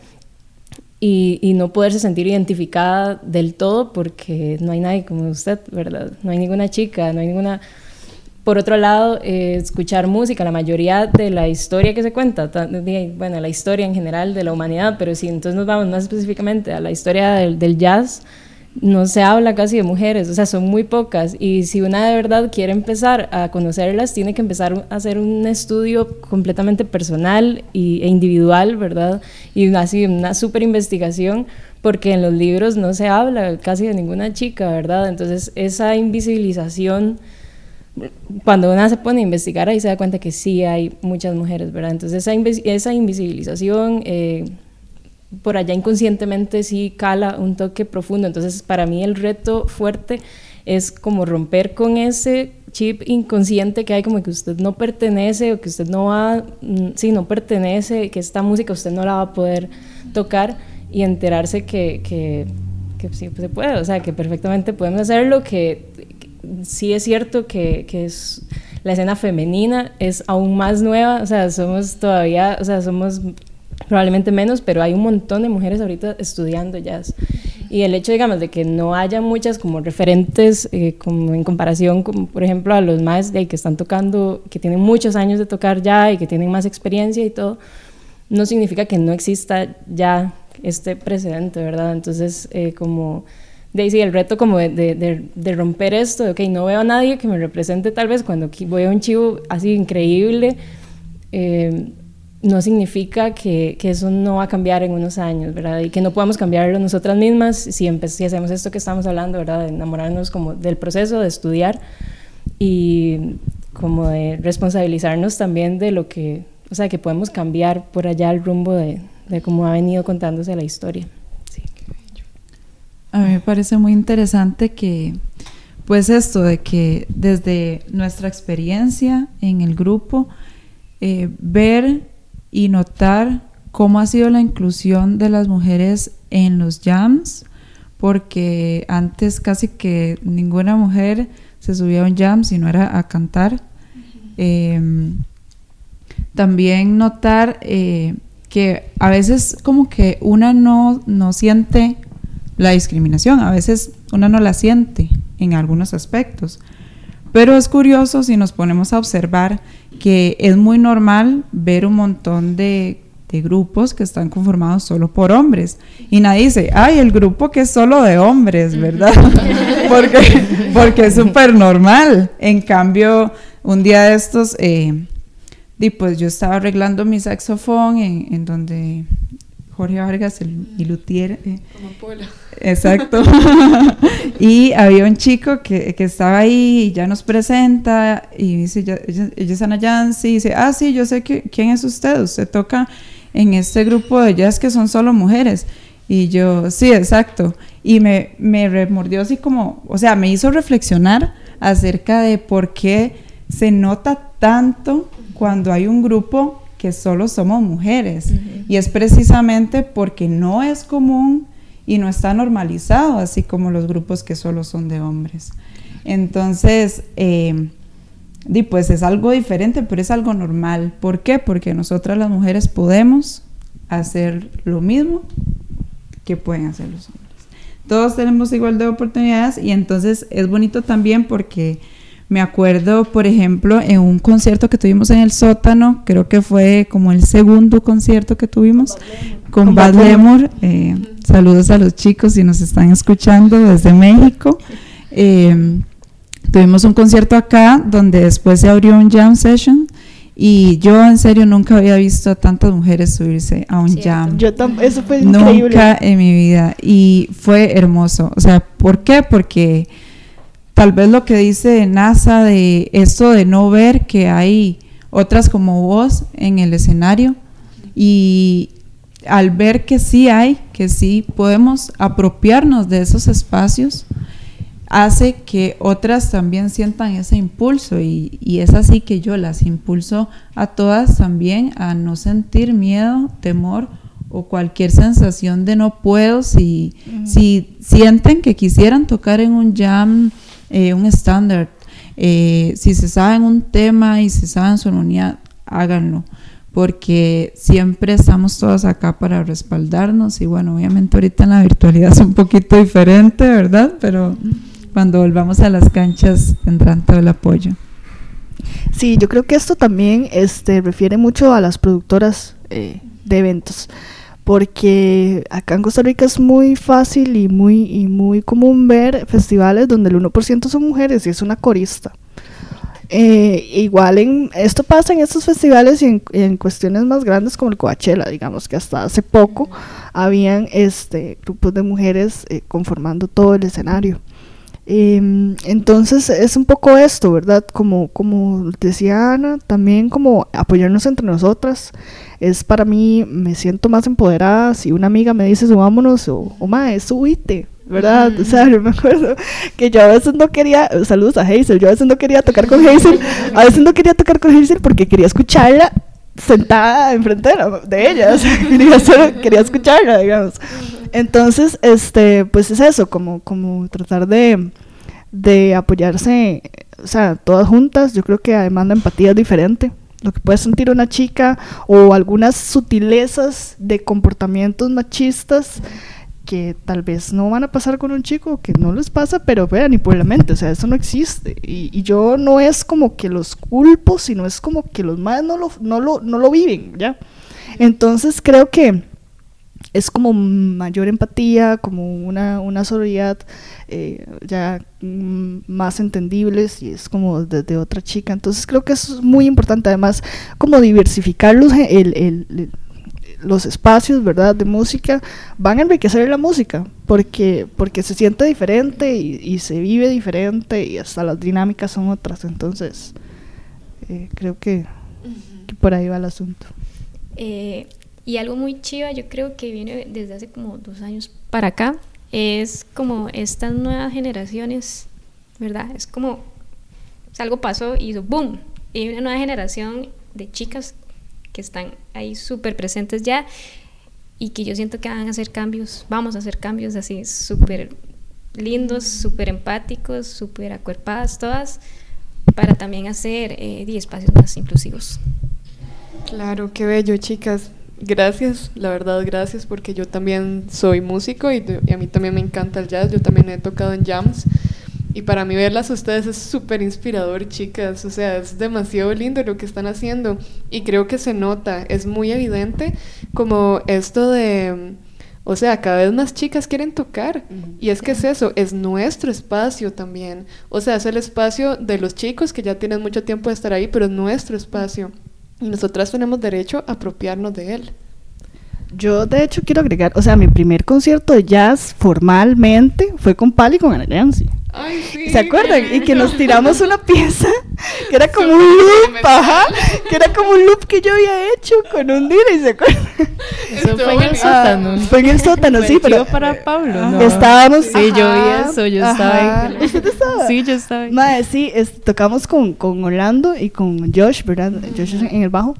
Y, y, no poderse sentir identificada del todo porque no hay nadie como usted, ¿verdad? No hay ninguna chica, no hay ninguna... Por otro lado, eh, escuchar música, la mayoría de la historia que se cuenta, bueno, la historia en general de la humanidad, pero si entonces nos vamos más específicamente a la historia del, del jazz, no se habla casi de mujeres, o sea, son muy pocas. Y si una de verdad quiere empezar a conocerlas, tiene que empezar a hacer un estudio completamente personal y, e individual, ¿verdad? Y así una súper investigación, porque en los libros no se habla casi de ninguna chica, ¿verdad? Entonces, esa invisibilización, cuando una se pone a investigar, ahí se da cuenta que sí hay muchas mujeres, ¿verdad? Entonces, esa, esa invisibilización... Eh, por allá inconscientemente sí cala un toque profundo. Entonces, para mí el reto fuerte es como romper con ese chip inconsciente que hay como que usted no pertenece o que usted no va, mm, sí, no pertenece, que esta música usted no la va a poder tocar y enterarse que, que, que sí se puede, o sea, que perfectamente podemos hacerlo, que sí es cierto que, que es la escena femenina es aún más nueva, o sea, somos todavía, o sea, somos probablemente menos, pero hay un montón de mujeres ahorita estudiando jazz. Y el hecho, digamos, de que no haya muchas como referentes, eh, como en comparación, por ejemplo a los más que están tocando, que tienen muchos años de tocar ya y que tienen más experiencia y todo, no significa que no exista ya este precedente, ¿verdad? Entonces, eh, como Daisy, el reto como de, de, de, romper esto, de, ok, no veo a nadie que me represente tal vez cuando voy a un chivo así increíble, eh, no significa que, que, eso no va a cambiar en unos años, ¿verdad? Y que no podamos cambiarlo nosotras mismas si, si hacemos esto que estamos hablando, ¿verdad? De enamorarnos como del proceso de estudiar y como de responsabilizarnos también de lo que, o sea, que podemos cambiar por allá el rumbo de, de cómo ha venido contándose la historia. A mí me parece muy interesante que, pues esto de que desde nuestra experiencia en el grupo, eh, ver y notar cómo ha sido la inclusión de las mujeres en los jams, porque antes casi que ninguna mujer se subía a un jam si no era a cantar. Em, también notar eh, que a veces como que una no, no siente la discriminación, a veces una no la siente en algunos aspectos. Pero es curioso si nos ponemos a observar que es muy normal ver un montón de, grupos que están conformados solo por hombres. Y nadie dice, ay, el grupo que es solo de hombres, ¿verdad? porque, porque es súper normal. En cambio, un día de estos, eh, pues yo estaba arreglando mi saxofón en, en donde Jorge Vargas, el, el luthier. Eh, Como Exacto. y había un chico que, que, estaba ahí y ya nos presenta y dice, ella, ella, es Ana Yancy, y dice, ah, sí, yo sé que, quién es usted, usted toca en este grupo de jazz que son solo mujeres. Y yo, sí, exacto. Y me, me remordió así como, o sea, me hizo reflexionar acerca de por qué se nota tanto cuando hay un grupo que solo somos mujeres. Y es precisamente porque no es común y no está normalizado, así como los grupos que solo son de hombres. Entonces, eh, pues es algo diferente, pero es algo normal. ¿Por qué? Porque nosotras las mujeres podemos hacer lo mismo que pueden hacer los hombres. Todos tenemos igual de oportunidades y entonces es bonito también porque me acuerdo, por ejemplo, en un concierto que tuvimos en el sótano, creo que fue como el segundo concierto que tuvimos con Bad Lemur. Eh, saludos a los chicos si nos están escuchando desde México. Eh, tuvimos un concierto acá donde después se abrió un jam session. Y yo en serio nunca había visto a tantas mujeres subirse a un jam. Yo eso fue increíble. Nunca en mi vida. Y fue hermoso. O sea, ¿por qué? Porque tal vez lo que dice NASA de esto de no ver que hay otras como vos en el escenario y al ver que sí hay, que sí podemos apropiarnos de esos espacios, hace que otras también sientan ese impulso y, es así que yo las impulso a todas también a no sentir miedo, temor o cualquier sensación de no puedo si, si sienten que quisieran tocar en un jam eh, un estándar. Eh, si se saben un tema y se saben su armonía, háganlo, porque siempre estamos todos acá para respaldarnos y bueno, obviamente ahorita en la virtualidad es un poquito diferente, ¿verdad? Pero cuando volvamos a las canchas tendrán todo el apoyo. Sí, yo creo que esto también este, refiere mucho a las productoras eh, de eventos porque acá en Costa Rica es muy fácil y muy, y muy común ver festivales donde el 1% son mujeres y es una corista. Eh, igual en, esto pasa en estos festivales y en, cuestiones más grandes como el Coachella, digamos que hasta hace poco habían este, grupos de mujeres eh, conformando todo el escenario. Em, entonces es un poco esto, ¿verdad? Como, como decía Ana, también como apoyarnos entre nosotras. Es para mí, me siento más empoderada si una amiga me dice subámonos o, o mae, subite, ¿verdad? O sea, yo me acuerdo que yo a veces no quería, saludos a Hazel, yo a veces no quería tocar con Hazel, a veces no quería tocar con Hazel porque quería escucharla sentada enfrente de, ella, quería, quería escucharla, digamos. Entonces, este, pues es eso, como, como tratar de, de apoyarse, o sea, todas juntas, yo creo que además la empatía es diferente. Lo que puede sentir una chica o algunas sutilezas de comportamientos machistas que tal vez no van a pasar con un chico, que no les pasa, pero vean, ni por la mente, o sea, eso no existe. Y, yo no es como que los culpo, sino es como que los más no lo, no lo, no lo viven, ¿ya? Entonces creo que es como mayor empatía, como una, una solidaridad eh, ya más entendibles y es como desde otra chica. Entonces creo que es muy importante, además, como diversificar los, el, el los espacios, ¿verdad?, de música van a enriquecer la música, porque, porque se siente diferente y, se vive diferente y hasta las dinámicas son otras. Entonces, eh, creo que, por ahí va el asunto. Eh, y algo muy chiva, yo creo que viene desde hace como dos años para acá, es como estas nuevas generaciones, ¿verdad? Es como, algo pasó y hizo boom. Y hay una nueva generación de chicas que están ahí súper presentes ya y que yo siento que van a hacer cambios, vamos a hacer cambios así súper lindos, súper empáticos, súper acuerpadas todas, para también hacer eh, espacios más inclusivos. Claro, qué bello, chicas. Gracias, la verdad, gracias, porque yo también soy músico y, y, a mí también me encanta el jazz. Yo también he tocado en jams y para mí verlas a ustedes es súper inspirador, chicas. O sea, es demasiado lindo lo que están haciendo. Y creo que se nota, es muy evidente como esto de... O sea, cada vez más chicas quieren tocar. Y es que es eso, es nuestro espacio también. O sea, es el espacio de los chicos que ya tienen mucho tiempo de estar ahí, pero es nuestro espacio. Y nosotras tenemos derecho a apropiarnos de él. Yo, de hecho, quiero agregar, o sea, mi primer concierto de jazz formalmente fue con Pali y con Ana. Ay, sí, ¿Se acuerdan? Y que nos tiramos una pieza que era como un loop, ajá, que era como un loop que yo había hecho con un y ¿se acuerdan? Eso fue en el sótano. Ah, fue en el sótano, sí, pero para Pablo, ¿no? Estábamos, sí, yo vi eso, yo estaba ahí. ¿Usted estaba? Sí, yo estaba ahí. Madre, sí, tocamos con, con Orlando y con Josh, ¿verdad? Josh en el bajo.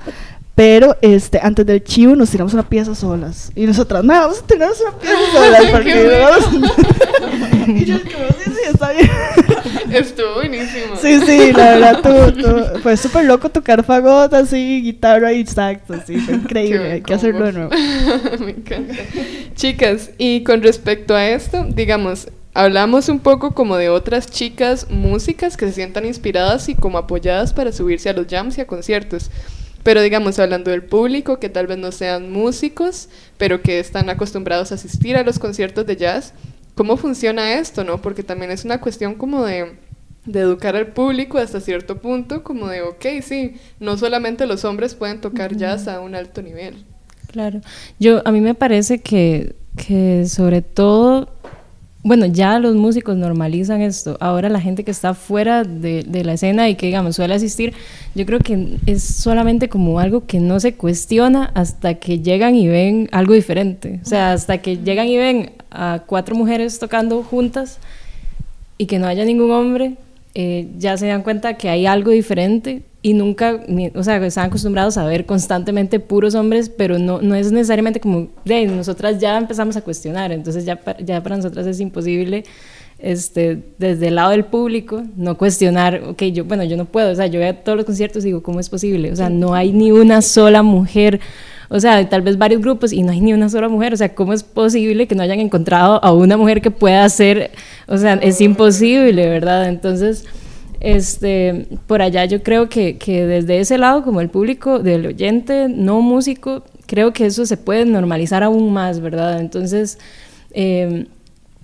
Pero este, antes del chivo nos tiramos una pieza solas. Y nosotras, no, vamos a tirarnos una pieza solas. Porque vamos... y yo, está bien. Estuvo buenísimo. Sí, sí, la verdad, tú, tú, fue súper loco tocar fagot así, guitarra y saxo, sí, fue increíble. Hay que hacerlo de nuevo. Me encanta. Chicas, y con respecto a esto, digamos, hablamos un poco como de otras chicas músicas que se sientan inspiradas y como apoyadas para subirse a los jams y a conciertos. Pero digamos, hablando del público, que tal vez no sean músicos, pero que están acostumbrados a asistir a los conciertos de jazz, ¿cómo funciona esto, no? Porque también es una cuestión como de, de educar al público hasta cierto punto, como de, ok, sí, no solamente los hombres pueden tocar jazz a un alto nivel. Claro, yo a mí me parece que, que sobre todo bueno, ya los músicos normalizan esto. Ahora la gente que está fuera de, la escena y que, digamos, suele asistir, yo creo que es solamente como algo que no se cuestiona hasta que llegan y ven algo diferente. O sea, hasta que llegan y ven a cuatro mujeres tocando juntas y que no haya ningún hombre, eh, ya se dan cuenta que hay algo diferente y nunca, o sea, están acostumbrados a ver constantemente puros hombres, pero no, no es necesariamente como, de nosotras ya empezamos a cuestionar, entonces ya, ya para nosotras es imposible este, desde el lado del público, no cuestionar, ok, yo, bueno, yo no puedo, o sea, yo voy a todos los conciertos y digo, ¿cómo es posible? O sea, no hay ni una sola mujer, o sea, tal vez varios grupos y no hay ni una sola mujer, o sea, ¿cómo es posible que no hayan encontrado a una mujer que pueda hacer, o sea, es imposible, ¿verdad? Entonces este, por allá yo creo que, que, desde ese lado, como el público, del oyente no músico, creo que eso se puede normalizar aún más, ¿verdad? Entonces, eh,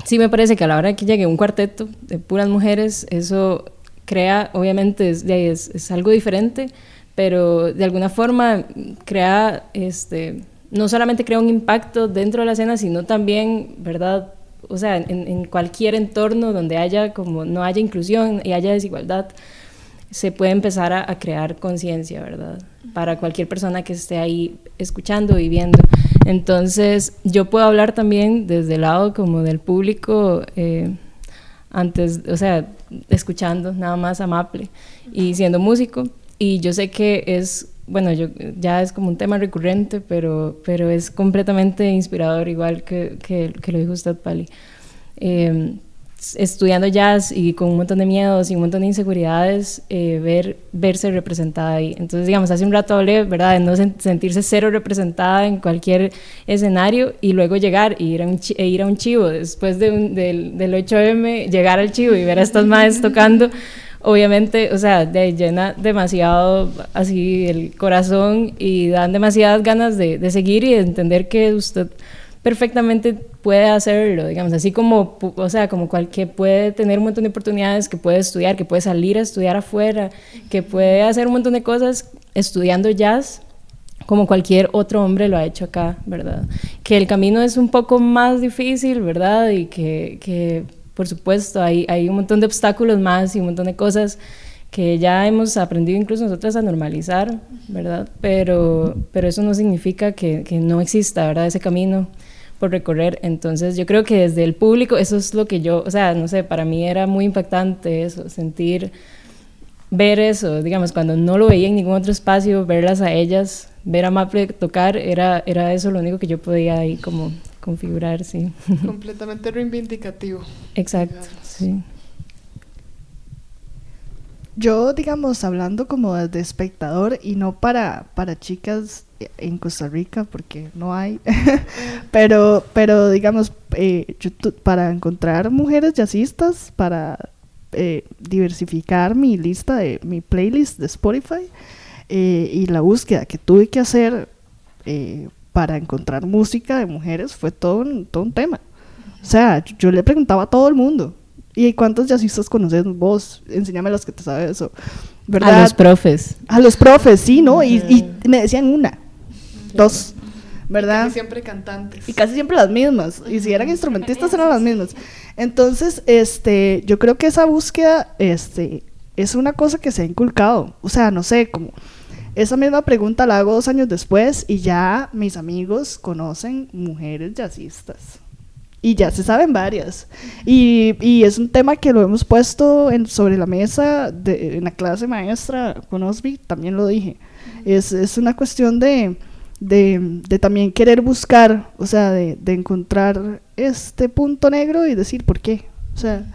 sí me parece que a la hora que llegue un cuarteto de puras mujeres, eso crea, obviamente es, es, algo diferente, pero de alguna forma crea, este, no solamente crea un impacto dentro de la escena, sino también, ¿verdad? O sea, en, en cualquier entorno donde haya como no haya inclusión y haya desigualdad, se puede empezar a, a crear conciencia, ¿verdad? Para cualquier persona que esté ahí escuchando y viendo. Entonces, yo puedo hablar también desde el lado como del público, eh, antes, o sea, escuchando nada más amable y siendo músico. Y yo sé que es, bueno, yo, ya es como un tema recurrente, pero, pero es completamente inspirador, igual que, que, lo dijo usted, Pali. Eh, estudiando jazz y con un montón de miedos y un montón de inseguridades, eh, ver, verse representada ahí. Entonces, digamos, hace un rato hablé, ¿verdad?, de no sentirse cero representada en cualquier escenario y luego llegar y ir a un, e ir a un chivo, después de del, del 8M, llegar al chivo y ver a estas madres tocando, obviamente, o sea, de, llena demasiado así el corazón y dan demasiadas ganas de, de seguir y de entender que usted perfectamente puede hacerlo, digamos, así como, o sea, como cualquier puede tener un montón de oportunidades, que puede estudiar, que puede salir a estudiar afuera, que puede hacer un montón de cosas estudiando jazz, como cualquier otro hombre lo ha hecho acá, ¿verdad? Que el camino es un poco más difícil, ¿verdad? Y que, que por supuesto, hay, un montón de obstáculos más y un montón de cosas que ya hemos aprendido incluso nosotras a normalizar, ¿verdad? Pero, pero eso no significa que, que no exista, ¿verdad? Ese camino por recorrer. Entonces yo creo que desde el público, eso es lo que yo, o sea, no sé, para mí era muy impactante eso, sentir, ver eso, digamos, cuando no lo veía en ningún otro espacio, verlas a ellas, ver a Maple tocar, era, era eso lo único que yo podía ahí como configurar, sí. Completamente reivindicativo. Exacto, sí. Yo, digamos, hablando como de espectador y no para, para chicas en Costa Rica, porque no hay, pero, pero digamos, eh, para encontrar mujeres jazzistas, para eh, diversificar mi lista de mi playlist de Spotify eh, y la búsqueda que tuve que hacer para encontrar música de mujeres fue todo un, todo un tema. O sea, yo le preguntaba a todo el mundo, ¿Y cuántos jazzistas conoces vos? Enséñame los que te sabes eso. ¿verdad? A los profes. A los profes, sí, ¿no? Y, y me decían una, dos, ¿verdad? Y casi siempre cantantes. Y casi siempre las mismas. Y si eran instrumentistas, eran las mismas. Entonces, este, yo creo que esa búsqueda, este, es una cosa que se ha inculcado. O sea, no sé, como esa misma pregunta la hago dos años después y ya mis amigos conocen mujeres jazzistas y ya se saben varias. Y, y, es un tema que lo hemos puesto sobre la mesa de, en la clase maestra con Osby, también lo dije. Es, es una cuestión de, de, de, también querer buscar, o sea, de, de, encontrar este punto negro y decir por qué. O sea,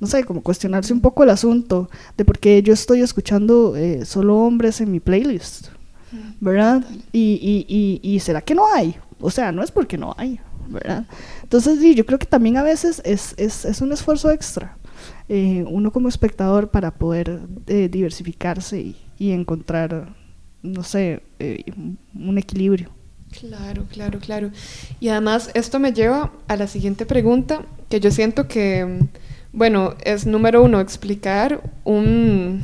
no sé, como cuestionarse un poco el asunto de por qué yo estoy escuchando eh, solo hombres en mi playlist, ¿verdad? Y, y, y, y será que no hay. O sea, no es porque no hay, ¿verdad? Entonces, sí, yo creo que también a veces es, es, es un esfuerzo extra, eh, uno como espectador para poder eh, diversificarse y, encontrar, no sé, un equilibrio. Claro, claro, claro. Y además esto me lleva a la siguiente pregunta, que yo siento que, bueno, es número uno, explicar un,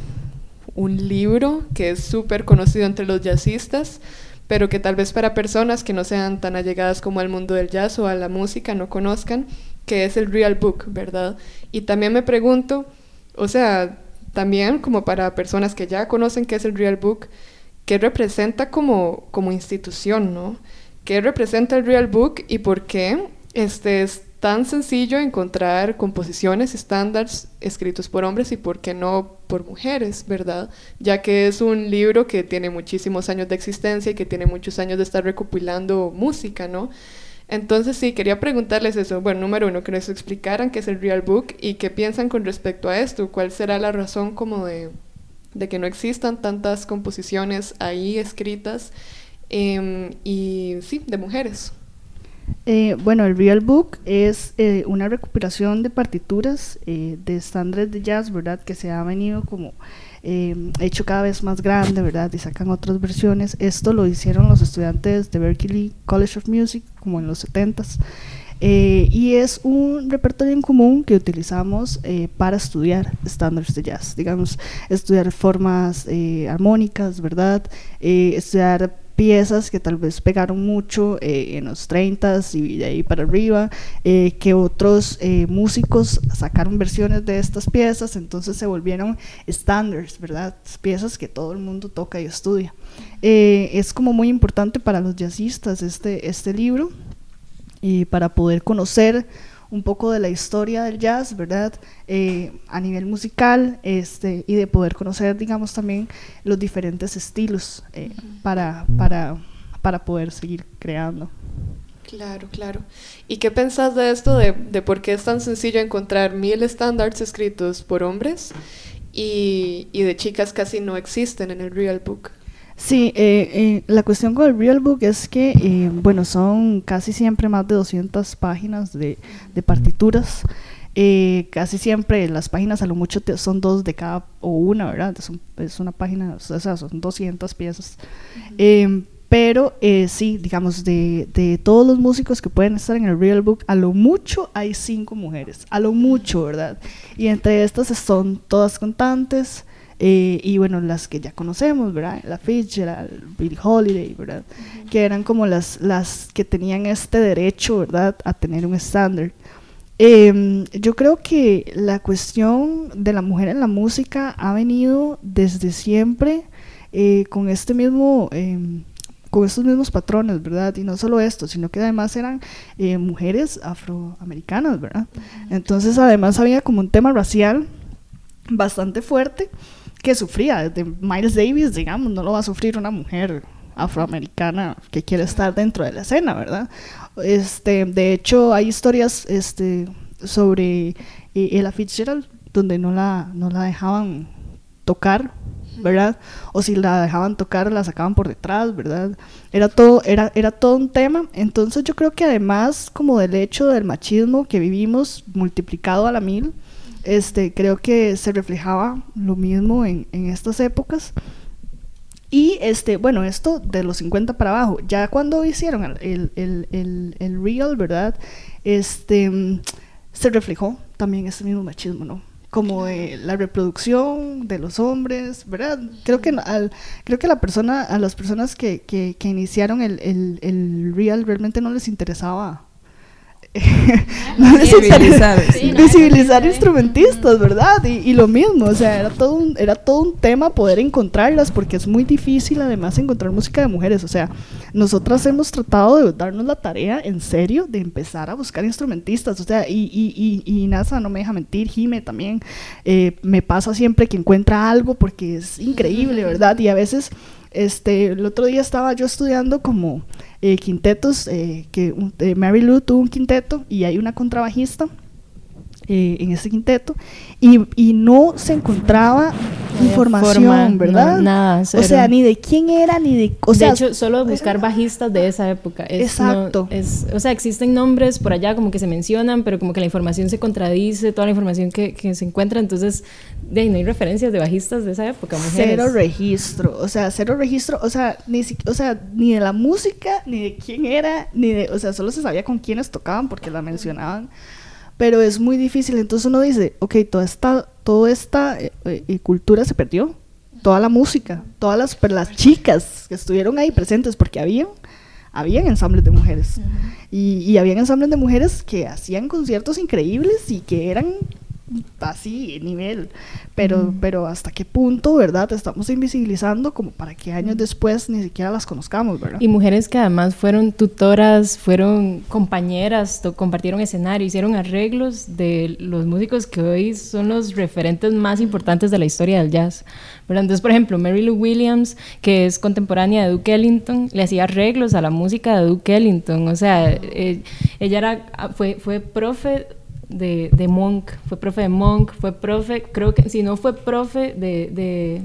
un libro que es súper conocido entre los jazzistas, pero que tal vez para personas que no sean tan allegadas como al mundo del jazz o a la música no conozcan, que es el Real Book, ¿verdad? Y también me pregunto, o sea, también como para personas que ya conocen qué es el Real Book, ¿qué representa como, como institución, ¿no? ¿Qué representa el Real Book y por qué este es tan sencillo encontrar composiciones estándares escritos por hombres y por qué no por mujeres, ¿verdad? Ya que es un libro que tiene muchísimos años de existencia y que tiene muchos años de estar recopilando música, ¿no? Entonces sí, quería preguntarles eso. Bueno, número uno, que nos explicaran qué es el Real Book y qué piensan con respecto a esto. ¿Cuál será la razón como de, de que no existan tantas composiciones ahí escritas? Eh, y sí, de mujeres. Eh, bueno, el Real Book es eh, una recuperación de partituras eh, de estándares de jazz, ¿verdad? Que se ha venido como hecho cada vez más grande, ¿verdad? Y sacan otras versiones. Esto lo hicieron los estudiantes de Berklee College of Music como en los 70s. y es un repertorio en común que utilizamos para estudiar estándares de jazz, digamos, estudiar formas armónicas, ¿verdad? estudiar piezas que tal vez pegaron mucho eh, en los 30 y de ahí para arriba, eh, que otros eh, músicos sacaron versiones de estas piezas, entonces se volvieron estándares, ¿verdad? Piezas que todo el mundo toca y estudia. es como muy importante para los jazzistas este, este libro y para poder conocer un poco de la historia del jazz, ¿verdad? Eh, a nivel musical este, y de poder conocer, digamos, también los diferentes estilos eh, para, para, para poder seguir creando. Claro, claro. ¿Y qué pensás de esto de, de por qué es tan sencillo encontrar mil estándares escritos por hombres y, y de chicas casi no existen en el Real Book? Sí, eh, eh, la cuestión con el Real Book es que, eh, bueno, son casi siempre más de 200 páginas de, partituras. casi siempre las páginas a lo mucho son dos de cada o una, ¿verdad? Es, una página, o sea, son 200 piezas. Pero sí, digamos, de, de, todos los músicos que pueden estar en el Real Book, a lo mucho hay cinco mujeres, a lo mucho, ¿verdad? Y entre estas son todas cantantes, eh, y bueno, las que ya conocemos, ¿verdad? La Fitzgerald, Billie Holiday, ¿verdad? Que eran como las, las que tenían este derecho, ¿verdad? A tener un estándar. Em, yo creo que la cuestión de la mujer en la música ha venido desde siempre eh, con este mismo... Em, con estos mismos patrones, ¿verdad? Y no solo esto, sino que además eran eh, mujeres afroamericanas, ¿verdad? Entonces además había como un tema racial bastante fuerte que sufría. Desde Miles Davis, digamos, no lo va a sufrir una mujer afroamericana que quiere estar dentro de la escena, ¿verdad? Este, de hecho, hay historias este, sobre eh, Ella Fitzgerald donde no la, no la dejaban tocar, ¿verdad? O si la dejaban tocar, la sacaban por detrás, ¿verdad? Era todo, era, era todo un tema. Entonces yo creo que además como del hecho del machismo que vivimos multiplicado a la mil, este, creo que se reflejaba lo mismo en, estas épocas. Y este, bueno, esto de los 50 para abajo, ya cuando hicieron el, Real, ¿verdad? Este, se reflejó también ese mismo machismo, ¿no? Como la reproducción de los hombres, ¿verdad? Creo que, al, creo que la persona, a las personas que, que, que iniciaron el Real realmente no les interesaba no visibilizar, instrumentistas, ¿verdad? Y, lo mismo, o sea, era todo, un, era todo un tema poder encontrarlas porque es muy difícil además encontrar música de mujeres, o sea, nosotras hemos tratado de darnos la tarea en serio de empezar a buscar instrumentistas, o sea, y, y, y, NASA no me deja mentir, Jime también, eh, me pasa siempre que encuentra algo porque es increíble, ¿verdad? Y a veces, este, el otro día estaba yo estudiando como eh, quintetos, eh, que eh, Mary Lou tuvo un quinteto y hay una contrabajista en ese quinteto y, no se encontraba información, ¿verdad? nada. O sea, ni de quién era, ni de... O de hecho, solo buscar bajistas de esa época. exacto. es, o sea, existen nombres por allá como que se mencionan, pero como que la información se contradice, toda la información que, que se encuentra, entonces de ahí no hay referencias de bajistas de esa época, mujeres. Cero registro, o sea, cero registro, o sea, ni, o sea, ni de la música, ni de quién era, ni de... O sea, solo se sabía con quiénes tocaban porque la mencionaban pero es muy difícil. Entonces uno dice, ok, toda esta, toda esta eh, eh, cultura se perdió, toda la música, todas las, las chicas que estuvieron ahí presentes, porque habían, habían ensambles de mujeres. y, y habían ensambles de mujeres que hacían conciertos increíbles y que eran así, nivel. Pero, pero hasta qué punto, ¿verdad? Estamos invisibilizando como para que años después ni siquiera las conozcamos, ¿verdad? Y mujeres que además fueron tutoras, fueron compañeras, compartieron escenario, hicieron arreglos de los músicos que hoy son los referentes más importantes de la historia del jazz. ¿verdad? Entonces, por ejemplo, Mary Lou Williams, que es contemporánea de Duke Ellington, le hacía arreglos a la música de Duke Ellington. O sea, eh, ella era, fue, fue profe de, de, Monk, fue profe de Monk, fue profe, creo que si no fue profe de, de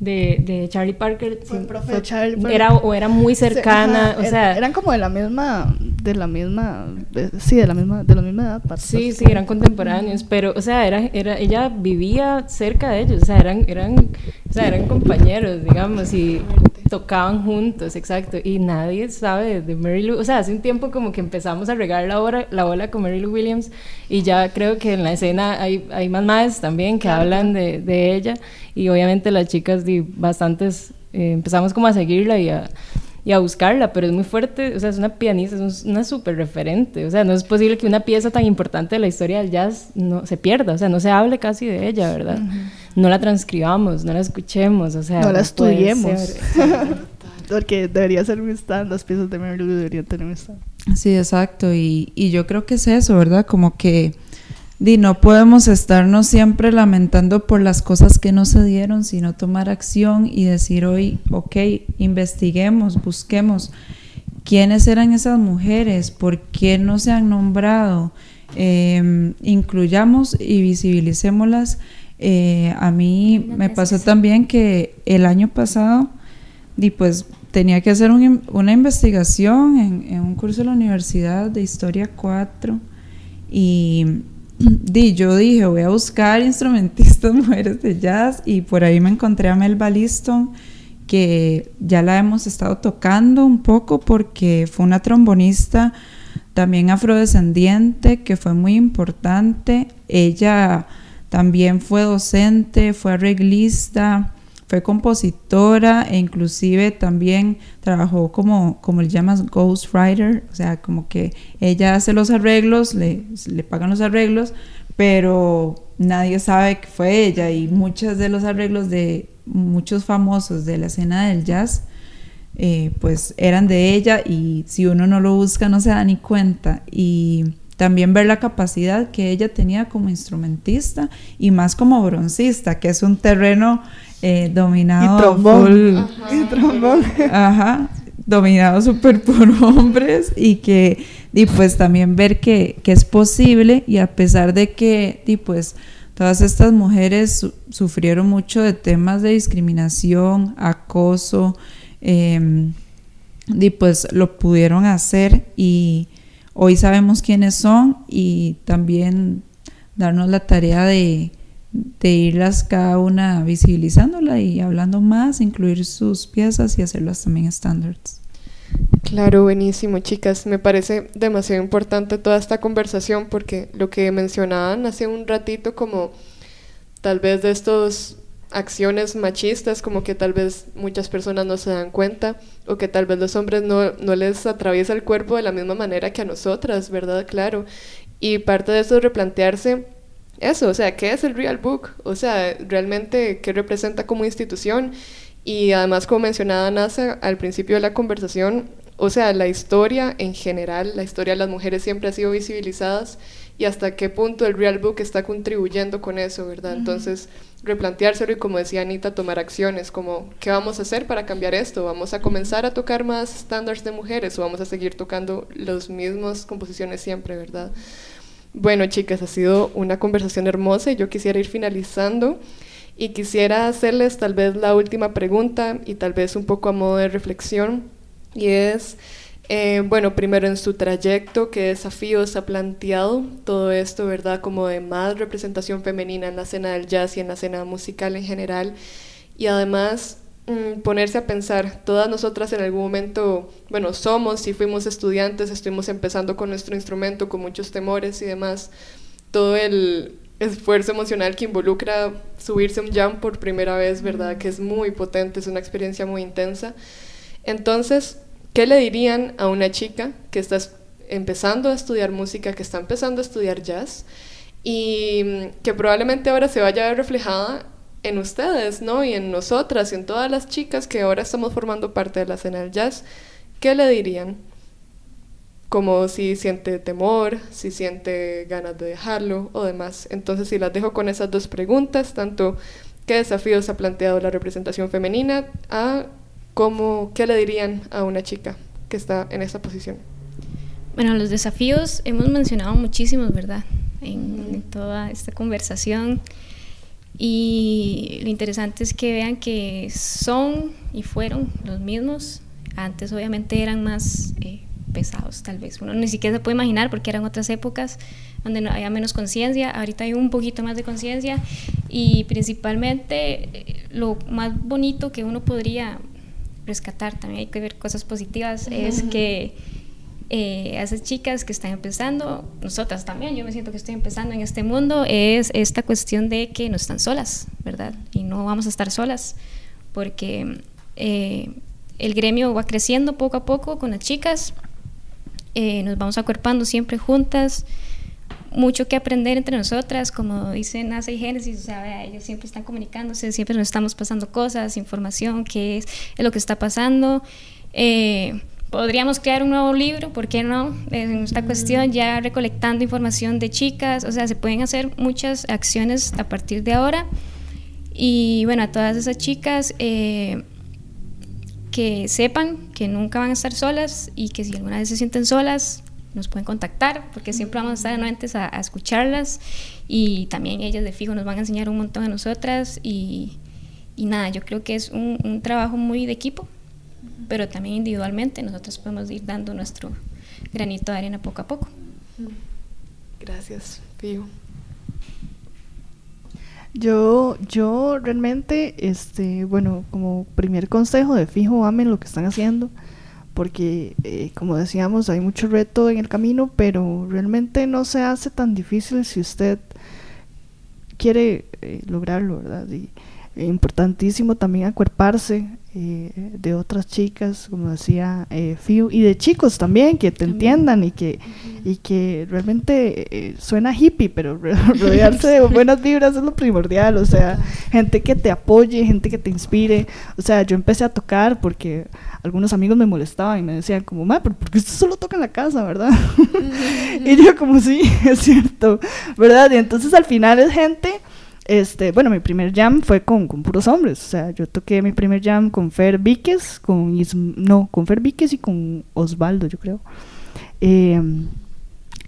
de, de Charlie Parker Fue sí, profe fue- de Charlie Parker. era o era muy cercana, ajá, o er- sea, eran como de la misma, de la misma, de- sí, de la misma, de la misma edad. Sí, sí, eran contemporáneos, pero, o sea, era, era, ella vivía cerca de ellos, o sea, eran, eran, o sea, eran compañeros, digamos, y tocaban juntos, exacto, y nadie sabe de Mary Lou, o sea, hace un tiempo como que empezamos a regar la, hora, la bola con Mary Lou Williams, y ya creo que en la escena hay, hay más madres también que hablan de, de ella, y obviamente las chicas, di, bastantes, eh, empezamos como a seguirla y a y a buscarla, pero es muy fuerte, o sea, es una pianista, es un- una súper referente, o sea, no es posible que una pieza tan importante de la historia del jazz no se pierda, o sea, no se hable casi de ella, ¿verdad? No la transcribamos, no la escuchemos, o sea, No la estudiemos. Porque debería ser un stand, las piezas de Mary Lou deberían tener un stand. Sí, exacto. Y, y yo creo que es eso, ¿verdad? Como que di, no podemos estarnos siempre lamentando por las cosas que no se dieron, sino tomar acción y decir hoy, ok, investiguemos, busquemos quiénes eran esas mujeres, por qué no se han nombrado, Eh, incluyamos y visibilicémoslas. Eh, a mí me pasó también que el año pasado, y pues tenía que hacer una investigación en, un curso de la universidad de Historia 4 y di, yo dije voy a buscar instrumentistas mujeres de jazz y por ahí me encontré a Melba Liston que ya la hemos estado tocando un poco porque fue una trombonista también afrodescendiente que fue muy importante. Ella también fue docente, fue arreglista, fue compositora e inclusive también trabajó como, como le llamas, ghostwriter, o sea, como que ella hace los arreglos, le, le pagan los arreglos, pero nadie sabe que fue ella y muchos de los arreglos de muchos famosos de la escena del jazz eh, pues eran de ella y si uno no lo busca no se da ni cuenta. Y también ver la capacidad que ella tenía como instrumentista y más como broncista que es un terreno eh, dominado Y trombón. full- Y trombón. Ajá, dominado súper por hombres y que, y pues también ver que, que es posible y a pesar de que, y pues todas estas mujeres su- sufrieron mucho de temas de discriminación, acoso, em, y pues lo pudieron hacer y hoy sabemos quiénes son y también darnos la tarea de, de irlas cada una visibilizándola y hablando más, incluir sus piezas y hacerlas también estándares. Claro, buenísimo, chicas. Me parece demasiado importante toda esta conversación porque lo que mencionaban hace un ratito como tal vez de estos acciones machistas, como que tal vez muchas personas no se dan cuenta o que tal vez los hombres no, no les atraviesa el cuerpo de la misma manera que a nosotras, ¿verdad? Claro. Y parte de eso es replantearse eso, o sea, ¿qué es el Real Book? O sea, realmente, ¿qué representa como institución? Y además, como mencionaba NASA al principio de la conversación, o sea, la historia en general, la historia de las mujeres siempre ha sido visibilizadas y hasta qué punto el Real Book está contribuyendo con eso, ¿verdad? Entonces, replanteárselo y como decía Anita, tomar acciones como, ¿qué vamos a hacer para cambiar esto? ¿Vamos a comenzar a tocar más estándares de mujeres o vamos a seguir tocando las mismas composiciones siempre, ¿verdad? Bueno, chicas, ha sido una conversación hermosa y yo quisiera ir finalizando. Y quisiera hacerles tal vez la última pregunta y tal vez un poco a modo de reflexión. Y es, eh, bueno, primero en su trayecto, ¿qué desafíos ha planteado todo esto, verdad? Como de más representación femenina en la escena del jazz y en la escena musical en general. Y además mm, ponerse a pensar, todas nosotras en algún momento, bueno, somos y fuimos estudiantes, estuvimos empezando con nuestro instrumento con muchos temores y demás, todo el esfuerzo emocional que involucra subirse un jump por primera vez, ¿verdad? Que es muy potente, es una experiencia muy intensa. Entonces, ¿qué le dirían a una chica que está es- empezando a estudiar música, que está empezando a estudiar jazz y mm, que probablemente ahora se vaya a ver reflejada en ustedes, ¿no? Y en nosotras y en todas las chicas que ahora estamos formando parte de la escena del jazz, ¿qué le dirían? Como si siente temor, si siente ganas de dejarlo o demás. Entonces, si las dejo con esas dos preguntas, tanto qué desafíos ha planteado la representación femenina, a cómo, qué le dirían a una chica que está en esa posición. Bueno, los desafíos hemos mencionado muchísimos, ¿verdad? En, en toda esta conversación. Y lo interesante es que vean que son y fueron los mismos. Antes obviamente eran más eh, pesados, tal vez. Uno ni siquiera se puede imaginar porque eran otras épocas donde no había menos conciencia. Ahorita hay un poquito más de conciencia y principalmente eh, lo más bonito que uno podría rescatar, también hay que ver cosas positivas, es que eh, a esas chicas que están empezando, nosotras también, yo me siento que estoy empezando en este mundo, es esta cuestión de que no están solas, ¿verdad? Y no vamos a estar solas, porque eh, el gremio va creciendo poco a poco con las chicas, eh, nos vamos acuerpando siempre juntas, mucho que aprender entre nosotras, como dicen NASA y Génesis, o sea, ellos siempre están comunicándose, siempre nos estamos pasando cosas, información, qué es, es lo que está pasando. Eh, podríamos crear un nuevo libro, ¿por qué no? En esta cuestión ya recolectando información de chicas, o sea, se pueden hacer muchas acciones a partir de ahora. Y bueno, a todas esas chicas eh, que sepan que nunca van a estar solas y que si alguna vez se sienten solas, nos pueden contactar, porque siempre vamos a estar anuentes a, a escucharlas y también ellas de fijo nos van a enseñar un montón a nosotras y, y nada, yo creo que es un, un trabajo muy de equipo pero también individualmente nosotros podemos ir dando nuestro granito de arena poco a poco. Gracias, Pío. Yo, yo realmente, este, bueno, como primer consejo de fijo, amen lo que están haciendo, porque eh, como decíamos, hay mucho reto en el camino, pero realmente no se hace tan difícil si usted quiere eh, lograrlo, ¿verdad? Y, importantísimo también acuerparse eh, de otras chicas, como decía eh, Fiu, y de chicos también, que te entiendan y que, y que realmente eh, suena hippie, pero rodearse de buenas vibras es lo primordial, o sea, gente que te apoye, gente que te inspire, o sea, yo empecé a tocar porque algunos amigos me molestaban y me decían como, ma, pero ¿por qué usted solo toca en la casa, verdad? y yo como, sí, es cierto, ¿verdad? Y entonces al final es gente este, bueno, mi primer jam fue con, con, puros hombres. O sea, yo toqué mi primer jam con Fer Víquez, con no, con Fer Víquez y con Osvaldo, yo creo. Eh,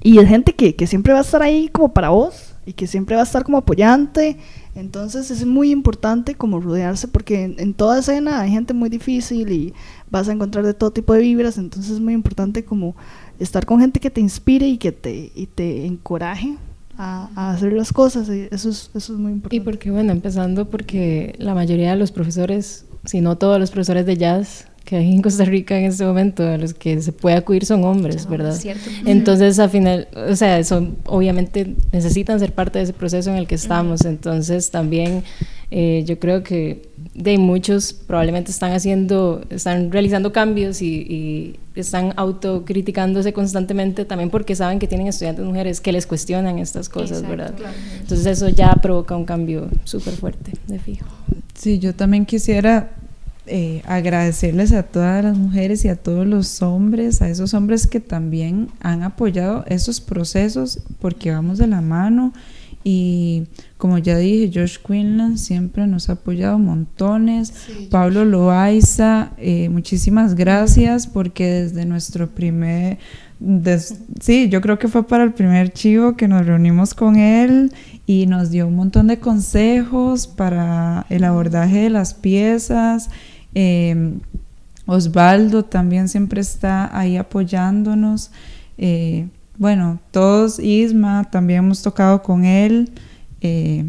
y es gente que, que, siempre va a estar ahí como para vos y que siempre va a estar como apoyante. Entonces es muy importante como rodearse porque en, en, toda escena hay gente muy difícil y vas a encontrar de todo tipo de vibras. Entonces es muy importante como estar con gente que te inspire y que te, y te encoraje a, hacer las cosas. eso es, eso es muy importante. Y porque, bueno, empezando porque la mayoría de los profesores, si no todos los profesores de jazz que hay en Costa Rica en este momento, a los que se puede acudir son hombres, ¿verdad? Cierto. Entonces, al final, o sea, son, obviamente necesitan ser parte de ese proceso en el que estamos. Entonces, también eh, yo creo que de muchos probablemente están haciendo, están realizando cambios y, y, están autocriticándose constantemente también porque saben que tienen estudiantes mujeres que les cuestionan estas cosas, Exacto, ¿verdad? Claro. Entonces eso ya provoca un cambio súper fuerte, de fijo. Sí, yo también quisiera eh, agradecerles a todas las mujeres y a todos los hombres, a esos hombres que también han apoyado esos procesos porque vamos de la mano y como ya dije, Josh Quinlan siempre nos ha apoyado montones. Sí, Pablo Loaiza, eh, muchísimas gracias porque desde nuestro primer, des, sí, yo creo que fue para el primer chivo que nos reunimos con él y nos dio un montón de consejos para el abordaje de las piezas. Eh, Osvaldo también siempre está ahí apoyándonos. Eh, bueno, todos, Isma, también hemos tocado con él eh,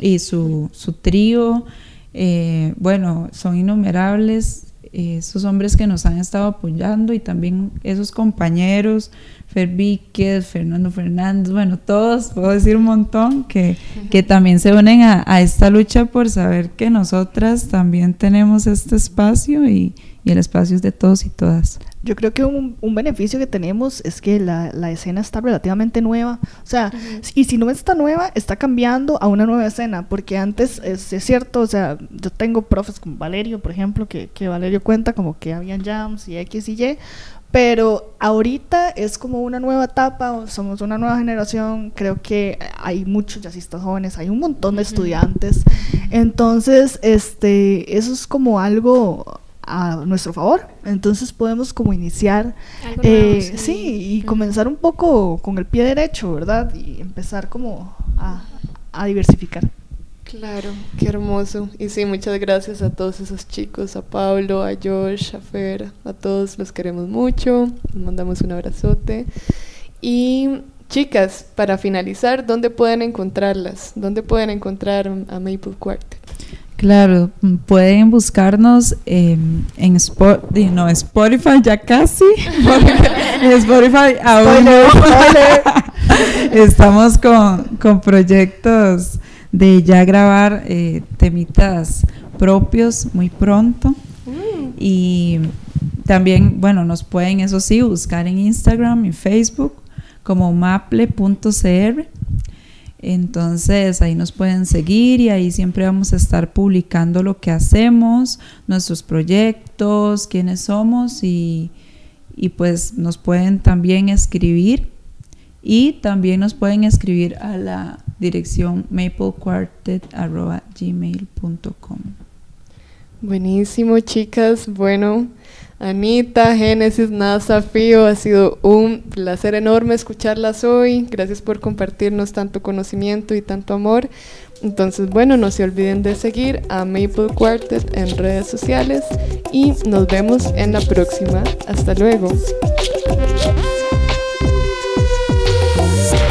y su, su trío. Eh, bueno, son innumerables esos hombres que nos han estado apoyando y también esos compañeros, Fer Víquez, Fernando Fernández, bueno, todos, puedo decir un montón, que, que también se unen a, a, esta lucha por saber que nosotras también tenemos este espacio y, y el espacio es de todos y todas. Yo creo que un, un beneficio que tenemos es que la, la, escena está relativamente nueva. O sea, uh -huh. y si no está nueva, está cambiando a una nueva escena. Porque antes, es, es, cierto, o sea, yo tengo profes como Valerio, por ejemplo, que, que Valerio cuenta como que habían jams y X y Y. Pero ahorita es como una nueva etapa, somos una nueva generación, creo que hay muchos jazzistas jóvenes, hay un montón de estudiantes. Entonces, este, eso es como algo a nuestro favor. Entonces podemos como iniciar, eh, sí. sí. y comenzar un poco con el pie derecho, ¿verdad? Y empezar como a, a diversificar. Claro, qué hermoso. Y sí, muchas gracias a todos esos chicos, a Pablo, a Josh, a Fer, a todos los queremos mucho. Les mandamos un abrazote. Y chicas, para finalizar, ¿dónde pueden encontrarlas? ¿Dónde pueden encontrar a Maple Quartet? Claro, pueden buscarnos en Spotify, no, Spotify ya casi, Spotify aún Estamos con, con, proyectos de ya grabar eh, temitas propios muy pronto. Mm. Y también, bueno, nos pueden, eso sí, buscar en Instagram y Facebook como maple.cr. Entonces ahí nos pueden seguir y ahí siempre vamos a estar publicando lo que hacemos, nuestros proyectos, quiénes somos y, y pues nos pueden también escribir y también nos pueden escribir a la dirección maplequartet.gmail.com. Buenísimo, chicas. Bueno, Anita, Génesis, Nada Fío, ha sido un placer enorme escucharlas hoy. Gracias por compartirnos tanto conocimiento y tanto amor. Entonces, bueno, no se olviden de seguir a Maple Quartet en redes sociales y nos vemos en la próxima. Hasta luego.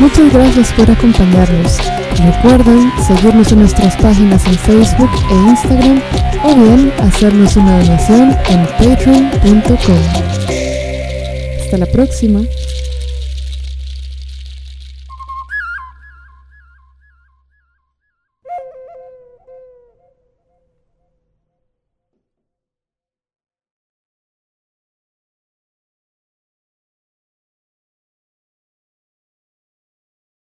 Muchas gracias por acompañarnos. Recuerden seguirnos en nuestras páginas en Facebook e Instagram o bien hacernos una donación en patreon.com. Hasta la próxima.